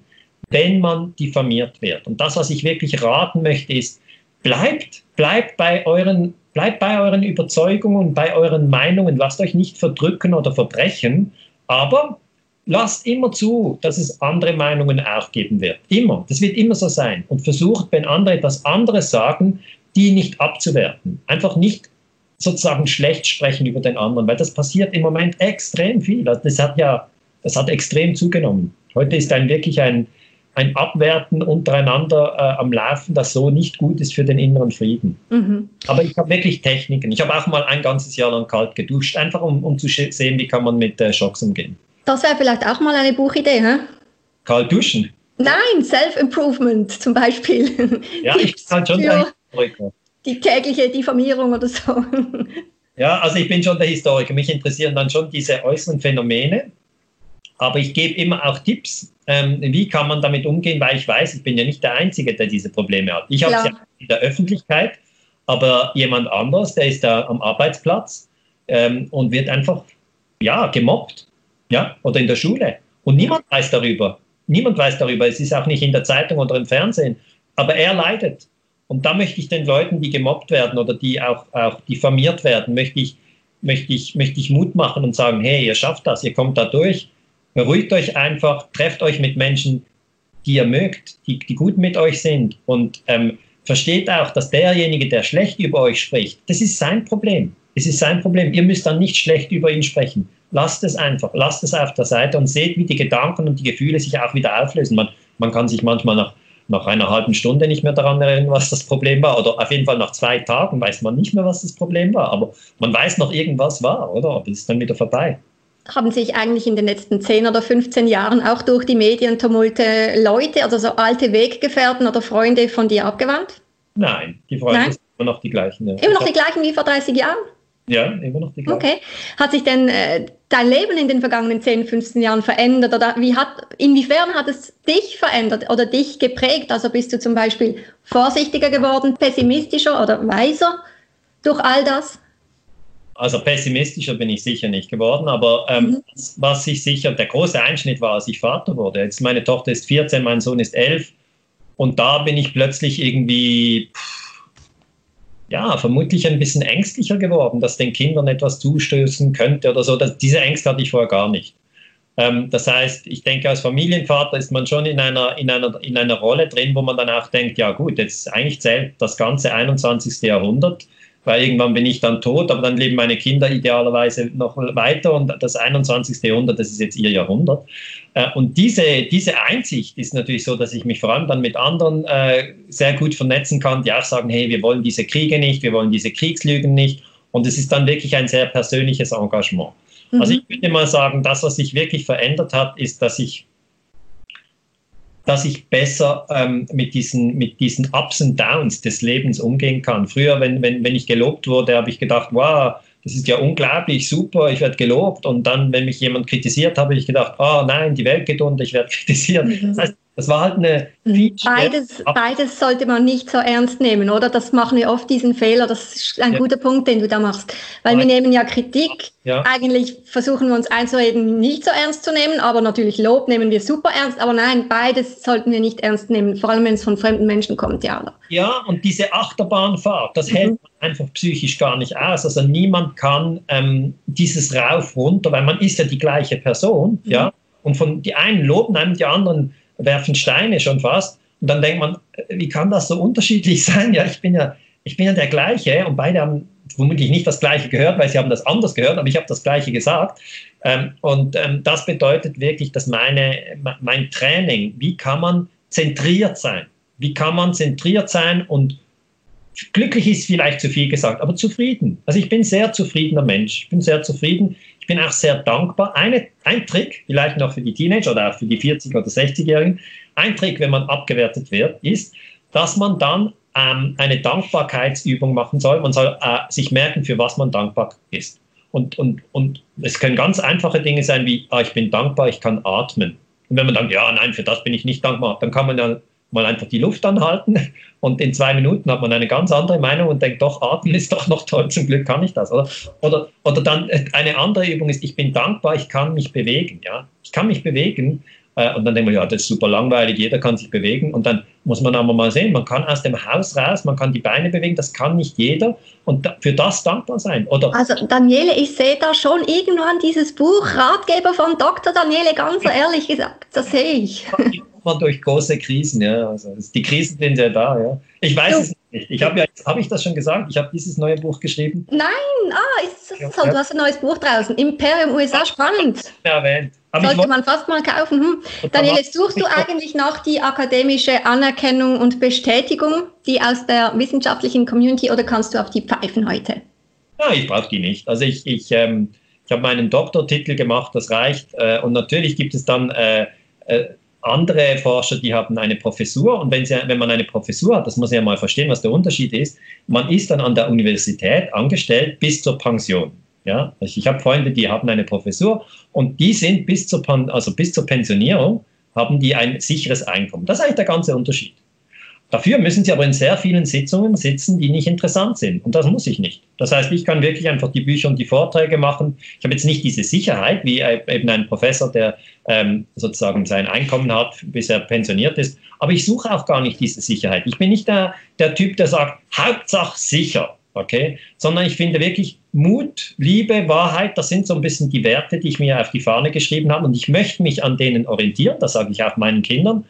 wenn man diffamiert wird. Und das, was ich wirklich raten möchte, ist, bleibt, bleibt bei euren, bleibt bei euren Überzeugungen, bei euren Meinungen, lasst euch nicht verdrücken oder verbrechen, aber lasst immer zu, dass es andere Meinungen auch geben wird. Immer. Das wird immer so sein. Und versucht, wenn andere etwas anderes sagen, die nicht abzuwerten. Einfach nicht sozusagen schlecht sprechen über den anderen, weil das passiert im Moment extrem viel. Also das hat ja, das hat extrem zugenommen. Heute ist ein wirklich ein, ein Abwerten untereinander äh, am Laufen, das so nicht gut ist für den inneren Frieden. Mhm. Aber ich habe wirklich Techniken. Ich habe auch mal ein ganzes Jahr lang kalt geduscht, einfach um, um zu sehen, wie kann man mit äh, Schocks umgehen. Das wäre vielleicht auch mal eine Buchidee, hä? Kalt duschen? Nein, Self-Improvement zum Beispiel. Ja, ich bin halt schon der Historiker. Die tägliche Diffamierung oder so. Ja, also ich bin schon der Historiker. Mich interessieren dann schon diese äußeren Phänomene. Aber ich gebe immer auch Tipps, ähm, wie kann man damit umgehen, weil ich weiß, ich bin ja nicht der Einzige, der diese Probleme hat. Ich habe sie in der Öffentlichkeit, aber jemand anders, der ist da am Arbeitsplatz ähm, und wird einfach ja, gemobbt ja, oder in der Schule. Und niemand weiß darüber. Niemand weiß darüber. Es ist auch nicht in der Zeitung oder im Fernsehen. Aber er leidet. Und da möchte ich den Leuten, die gemobbt werden oder die auch, auch diffamiert werden, möchte ich, möchte, ich, möchte ich Mut machen und sagen, hey, ihr schafft das, ihr kommt da durch. Beruhigt euch einfach, trefft euch mit Menschen, die ihr mögt, die, die gut mit euch sind und ähm, versteht auch, dass derjenige, der schlecht über euch spricht, das ist sein Problem. Es ist sein Problem. Ihr müsst dann nicht schlecht über ihn sprechen. Lasst es einfach, lasst es auf der Seite und seht, wie die Gedanken und die Gefühle sich auch wieder auflösen. Man, man kann sich manchmal nach, nach einer halben Stunde nicht mehr daran erinnern, was das Problem war. Oder auf jeden Fall nach zwei Tagen weiß man nicht mehr, was das Problem war. Aber man weiß noch, irgendwas war, oder? Aber es ist dann wieder vorbei. Haben sich eigentlich in den letzten 10 oder 15 Jahren auch durch die Medientumulte Leute, also so alte Weggefährten oder Freunde von dir abgewandt? Nein, die Freunde Nein? sind immer noch die gleichen. Ja. Immer noch die gleichen wie vor 30 Jahren? Ja, immer noch die gleiche. Okay. Hat sich denn äh, dein Leben in den vergangenen 10, 15 Jahren verändert? Oder wie hat, inwiefern hat es dich verändert oder dich geprägt? Also bist du zum Beispiel vorsichtiger geworden, pessimistischer oder weiser durch all das? Also pessimistischer bin ich sicher nicht geworden, aber ähm, mhm. was ich sicher, der große Einschnitt war, als ich Vater wurde. Jetzt meine Tochter ist 14, mein Sohn ist 11 und da bin ich plötzlich irgendwie... Pff, ja, vermutlich ein bisschen ängstlicher geworden, dass den Kindern etwas zustößen könnte oder so. Das, diese Ängste hatte ich vorher gar nicht. Ähm, das heißt, ich denke, als Familienvater ist man schon in einer, in, einer, in einer Rolle drin, wo man dann auch denkt, ja gut, jetzt eigentlich zählt das ganze 21. Jahrhundert weil irgendwann bin ich dann tot, aber dann leben meine Kinder idealerweise noch weiter und das 21. Jahrhundert, das ist jetzt ihr Jahrhundert. Äh, und diese, diese Einsicht ist natürlich so, dass ich mich vor allem dann mit anderen äh, sehr gut vernetzen kann, die auch sagen, hey, wir wollen diese Kriege nicht, wir wollen diese Kriegslügen nicht. Und es ist dann wirklich ein sehr persönliches Engagement. Mhm. Also ich würde mal sagen, das, was sich wirklich verändert hat, ist, dass ich dass ich besser ähm, mit, diesen, mit diesen Ups und Downs des Lebens umgehen kann. Früher, wenn, wenn, wenn ich gelobt wurde, habe ich gedacht, wow, das ist ja unglaublich super, ich werde gelobt. Und dann, wenn mich jemand kritisiert, habe ich gedacht, oh nein, die Welt geht unter, ich werde *laughs* kritisiert. Mhm. Das heißt, das war halt eine. Mhm. Beides, beides sollte man nicht so ernst nehmen, oder? Das machen wir oft diesen Fehler. Das ist ein ja. guter Punkt, den du da machst. Weil Nein. wir nehmen ja Kritik. Ja. Eigentlich versuchen wir uns einzureden, nicht so ernst zu nehmen, aber natürlich Lob nehmen wir super ernst. Aber nein, beides sollten wir nicht ernst nehmen, vor allem wenn es von fremden Menschen kommt, ja. Ja, und diese Achterbahnfahrt, das mhm. hält man einfach psychisch gar nicht aus. Also niemand kann ähm, dieses rauf runter, weil man ist ja die gleiche Person, mhm. ja. Und von die einen loben einem, die anderen werfen Steine schon fast. Und dann denkt man, wie kann das so unterschiedlich *laughs* sein? Ja, ich bin ja, ich bin ja der gleiche und beide haben womöglich nicht das Gleiche gehört, weil sie haben das anders gehört, aber ich habe das Gleiche gesagt. Ähm, und ähm, das bedeutet wirklich, dass meine, mein Training, wie kann man zentriert sein? Wie kann man zentriert sein und glücklich ist vielleicht zu viel gesagt, aber zufrieden. Also ich bin sehr zufriedener Mensch. Ich bin sehr zufrieden. Ich bin auch sehr dankbar. Eine, ein Trick, vielleicht noch für die Teenager oder auch für die 40- oder 60-Jährigen, ein Trick, wenn man abgewertet wird, ist, dass man dann ähm, eine Dankbarkeitsübung machen soll. Man soll äh, sich merken, für was man dankbar ist. Und, und, und es können ganz einfache Dinge sein wie, ah, ich bin dankbar, ich kann atmen. Und wenn man dann, ja, nein, für das bin ich nicht dankbar, dann kann man ja mal einfach die Luft anhalten und in zwei Minuten hat man eine ganz andere Meinung und denkt, doch, atmen ist doch noch toll, zum Glück kann ich das. Oder, oder, oder dann äh, eine andere Übung ist, ich bin dankbar, ich kann mich bewegen. Ja? Ich kann mich bewegen äh, und dann denkt man, ja, das ist super langweilig, jeder kann sich bewegen und dann muss man aber mal sehen, man kann aus dem Haus raus, man kann die Beine bewegen, das kann nicht jeder und für das dankbar sein. Oder also Daniele, ich sehe da schon irgendwann dieses Buch Ratgeber von Dr. Daniele, ganz ehrlich gesagt, das sehe ich man durch große Krisen, ja. Also die Krisen sind ja da, ja. Ich weiß es nicht. Ich habe ja, habe ich das schon gesagt? Ich habe dieses neue Buch geschrieben. Nein, ah, ist das so, du hast ein neues Buch draußen. Imperium USA, spannend. Erwähnt. Aber Sollte man fast mal kaufen. Hm. Daniele, suchst du eigentlich noch die akademische Anerkennung und Bestätigung, die aus der wissenschaftlichen Community, oder kannst du auf die pfeifen heute? Ja, ich brauche die nicht. Also ich, ich, ähm, ich habe meinen Doktortitel gemacht, das reicht. Äh, und natürlich gibt es dann äh, äh, andere Forscher, die haben eine Professur und wenn, sie, wenn man eine Professur hat, das muss man ja mal verstehen, was der Unterschied ist, man ist dann an der Universität angestellt bis zur Pension. Ja, also ich habe Freunde, die haben eine Professur und die sind bis zur, also bis zur Pensionierung haben die ein sicheres Einkommen. Das ist eigentlich der ganze Unterschied. Dafür müssen sie aber in sehr vielen Sitzungen sitzen, die nicht interessant sind. Und das muss ich nicht. Das heißt, ich kann wirklich einfach die Bücher und die Vorträge machen. Ich habe jetzt nicht diese Sicherheit, wie eben ein Professor, der ähm, sozusagen sein Einkommen hat, bis er pensioniert ist. Aber ich suche auch gar nicht diese Sicherheit. Ich bin nicht der, der Typ, der sagt, Hauptsache sicher. Okay? Sondern ich finde wirklich Mut, Liebe, Wahrheit, das sind so ein bisschen die Werte, die ich mir auf die Fahne geschrieben habe. Und ich möchte mich an denen orientieren. Das sage ich auch meinen Kindern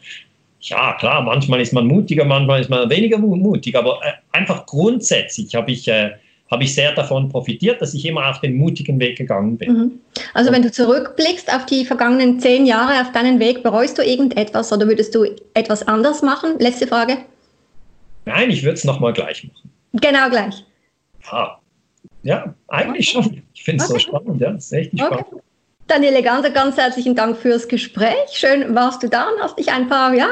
ja, klar, manchmal ist man mutiger, manchmal ist man weniger mutig, aber äh, einfach grundsätzlich habe ich, äh, hab ich sehr davon profitiert, dass ich immer auf den mutigen Weg gegangen bin. Mhm. Also wenn du zurückblickst auf die vergangenen zehn Jahre auf deinen Weg, bereust du irgendetwas oder würdest du etwas anders machen? Letzte Frage. Nein, ich würde es nochmal gleich machen. Genau gleich. Ja, ja eigentlich okay. schon. Ich finde es okay. so spannend, ja, das ist echt okay. spannend. Daniele Ganser, ganz herzlichen Dank fürs Gespräch. Schön warst du da und hast dich ein paar, ja,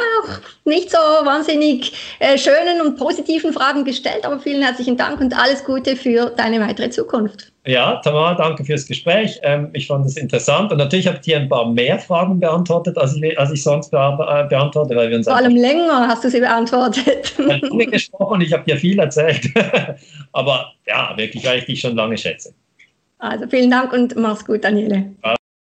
nicht so wahnsinnig äh, schönen und positiven Fragen gestellt, aber vielen herzlichen Dank und alles Gute für deine weitere Zukunft. Ja, Tamara, danke fürs Gespräch. Ähm, ich fand es interessant und natürlich habe ich dir ein paar mehr Fragen beantwortet, als ich, als ich sonst be äh, beantworte. Weil wir uns Vor allem länger hast du sie beantwortet. Lange gesprochen, ich habe dir viel erzählt. *laughs* aber ja, wirklich, weil ich dich schon lange schätze. Also vielen Dank und mach's gut, Daniele. Ja.